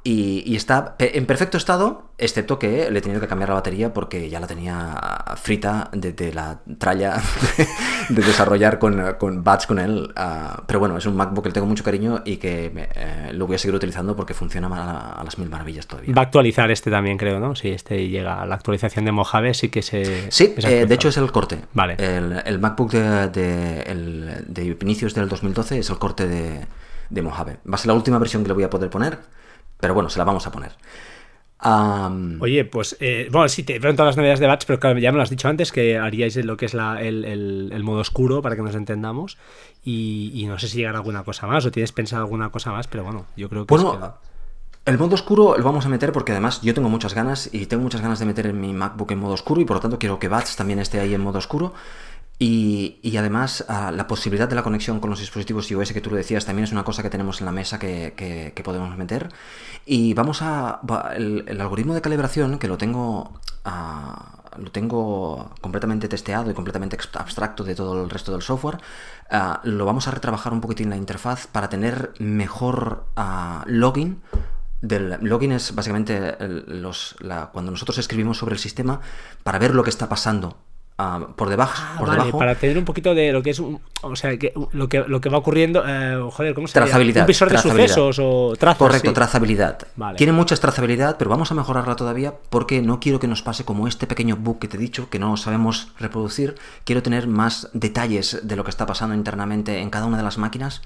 Speaker 2: Y, está en perfecto estado, excepto que le he tenido que cambiar la batería porque ya la tenía frita desde la tralla [laughs] de, desarrollar con, con Bats con él. Ah, pero bueno, es un MacBook que le tengo mucho cariño y que eh, lo voy a seguir utilizando porque funciona a, las mil maravillas todavía.
Speaker 1: Va a actualizar este también, creo, ¿no? Si este llega a la actualización de Mojave, sí que se.
Speaker 2: Sí, eh, de hecho es el corte.
Speaker 1: Vale.
Speaker 2: El, MacBook de, de, inicios del 2012 es el corte de, de Mojave. Va a ser la última versión que le voy a poder poner pero bueno, se la vamos a poner.
Speaker 1: Oye, pues, eh, bueno, sí, te todas las novedades de Batch, pero claro, ya me lo has dicho antes, que haríais lo que es el, modo oscuro para que nos entendamos. Y, no sé si llegará alguna cosa más o tienes pensado alguna cosa más, pero bueno, yo creo que.
Speaker 2: Bueno, el modo oscuro lo vamos a meter porque además yo tengo muchas ganas y tengo muchas ganas de meter en mi MacBook en modo oscuro y por lo tanto quiero que Batch también esté ahí en modo oscuro. Y, además ah, la posibilidad de la conexión con los dispositivos iOS que tú lo decías también es una cosa que tenemos en la mesa que, podemos meter. Y vamos a... El, algoritmo de calibración que lo tengo... Ah, lo tengo completamente testeado y completamente abstracto de todo el resto del software. Ah, lo vamos a retrabajar un poquitín la interfaz para tener mejor login del login es básicamente los, cuando nosotros escribimos sobre el sistema para ver lo que está pasando por, debajo, ah, por debajo.
Speaker 1: Para tener un poquito de lo que es, o sea, que, lo, que, lo que va ocurriendo, eh, joder, ¿cómo se?
Speaker 2: Trazabilidad.
Speaker 1: Un visor de sucesos o trazos.
Speaker 2: Correcto, trazabilidad. Tiene mucha trazabilidad, pero vamos a mejorarla todavía porque no quiero que nos pase como este pequeño bug que te he dicho, que no sabemos reproducir. Quiero tener más detalles de lo que está pasando internamente en cada una de las máquinas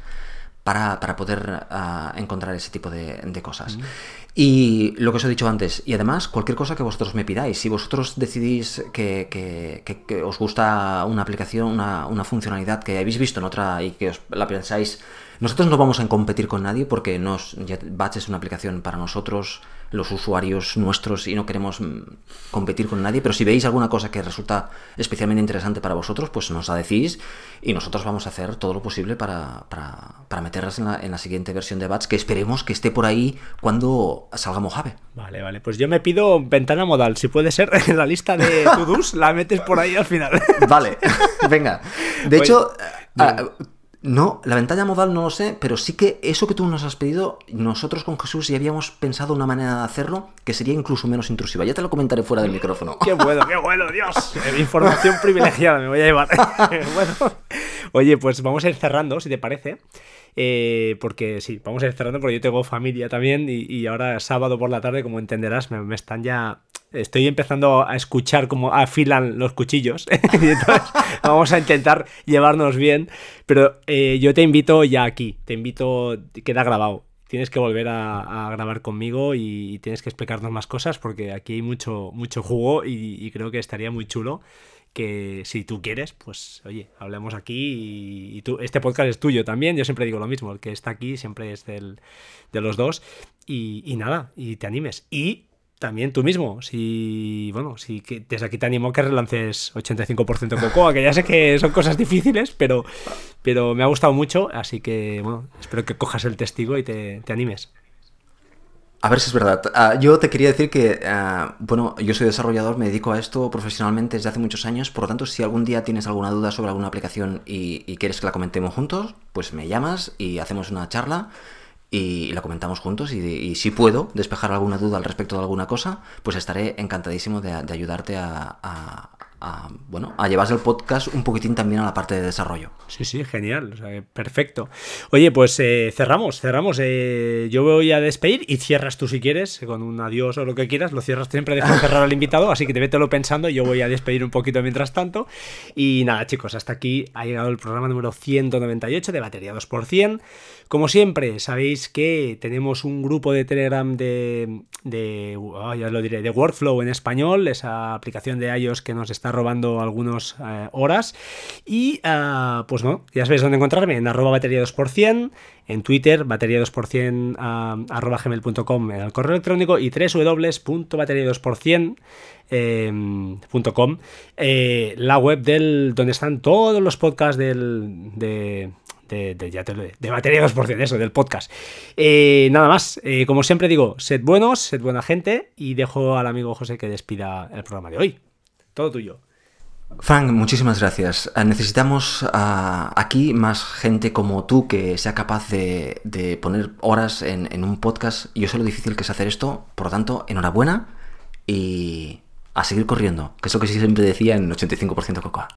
Speaker 2: para, poder ah, encontrar ese tipo de, cosas. Mm. Y lo que os he dicho antes, y además cualquier cosa que vosotros me pidáis, si vosotros decidís que, os gusta una aplicación, una, una, funcionalidad que habéis visto en otra y que os la pensáis nosotros no vamos a competir con nadie porque nos, Batch es una aplicación para nosotros, los usuarios nuestros, y no queremos mm, competir con nadie, pero si veis alguna cosa que resulta especialmente interesante para vosotros, pues nos la decís y nosotros vamos a hacer todo lo posible para, para, meterlas en la, en la, siguiente versión de Batch, que esperemos que esté por ahí cuando salga Mojave.
Speaker 1: Vale, vale, pues yo me pido ventana modal, si puede ser, [laughs] en la lista de to-dos la metes por ahí al final.
Speaker 2: Vale, [laughs] venga. De hecho... No, la ventana modal no lo sé, pero sí que eso que tú nos has pedido, nosotros con Jesús ya habíamos pensado una manera de hacerlo que sería incluso menos intrusiva. Ya te lo comentaré fuera del micrófono.
Speaker 1: ¡Qué bueno, qué bueno, Dios! [laughs] Eh, información privilegiada me voy a llevar. [laughs] bueno, oye, pues vamos a ir cerrando, si te parece. Eh, porque sí, vamos a ir cerrando porque yo tengo familia también y, ahora sábado por la tarde, como entenderás, me, están ya... Estoy empezando a escuchar cómo afilan los cuchillos. [laughs] Y vamos a intentar llevarnos bien, pero eh, yo te invito ya aquí, te invito, queda grabado. Tienes que volver a, grabar conmigo y, tienes que explicarnos más cosas porque aquí hay mucho, mucho jugo y, creo que estaría muy chulo que si tú quieres, pues oye, hablemos aquí y, tú, este podcast es tuyo también, yo siempre digo lo mismo, el que está aquí siempre es del, de los dos. Y, nada, y te animes. Y también tú mismo, si, bueno, si desde aquí te animo que relances 85% Cocoa, que ya sé que son cosas difíciles, pero, pero me ha gustado mucho, así que, bueno, espero que cojas el testigo y te, animes.
Speaker 2: A ver si es verdad. Ah, yo te quería decir que, ah, bueno, yo soy desarrollador, me dedico a esto profesionalmente desde hace muchos años, por lo tanto, si algún día tienes alguna duda sobre alguna aplicación y, y quieres que la comentemos juntos, pues me llamas y hacemos una charla y la comentamos juntos y, si puedo despejar alguna duda al respecto de alguna cosa, pues estaré encantadísimo de, ayudarte a, bueno, a llevarse el podcast un poquitín también a la parte de desarrollo.
Speaker 1: Sí, sí, genial, perfecto. Oye, pues eh, cerramos, cerramos. Eh, yo voy a despedir y cierras tú si quieres, con un adiós o lo que quieras, lo cierras siempre, dejas cerrar al invitado, así que te vételo pensando, yo voy a despedir un poquito mientras tanto. Y nada, chicos, hasta aquí ha llegado el programa número 198 de Batería 2%. Como siempre, sabéis que tenemos un grupo de Telegram de, ya lo diré, de Workflow en español, esa aplicación de iOS que nos está robando algunas eh, horas. Y ah, pues no, ya sabéis dónde encontrarme, en arroba batería 2%, en Twitter, batería 2% ah, arroba gmail.com en el correo electrónico y www.batería 2%. Em, eh, la web del donde están todos los podcasts del, de, de, de, batería 2%, eso, del podcast. Eh, nada más, eh, como siempre digo, sed buenos, sed buena gente y dejo al amigo José que despida el programa de hoy. Todo tuyo.
Speaker 2: Frank, muchísimas gracias. Eh, necesitamos ah, aquí más gente como tú que sea capaz de, poner horas en, en, un podcast. Yo sé lo difícil que es hacer esto, por lo tanto, enhorabuena y a seguir corriendo, que es lo que siempre decía en 85% Cocoa.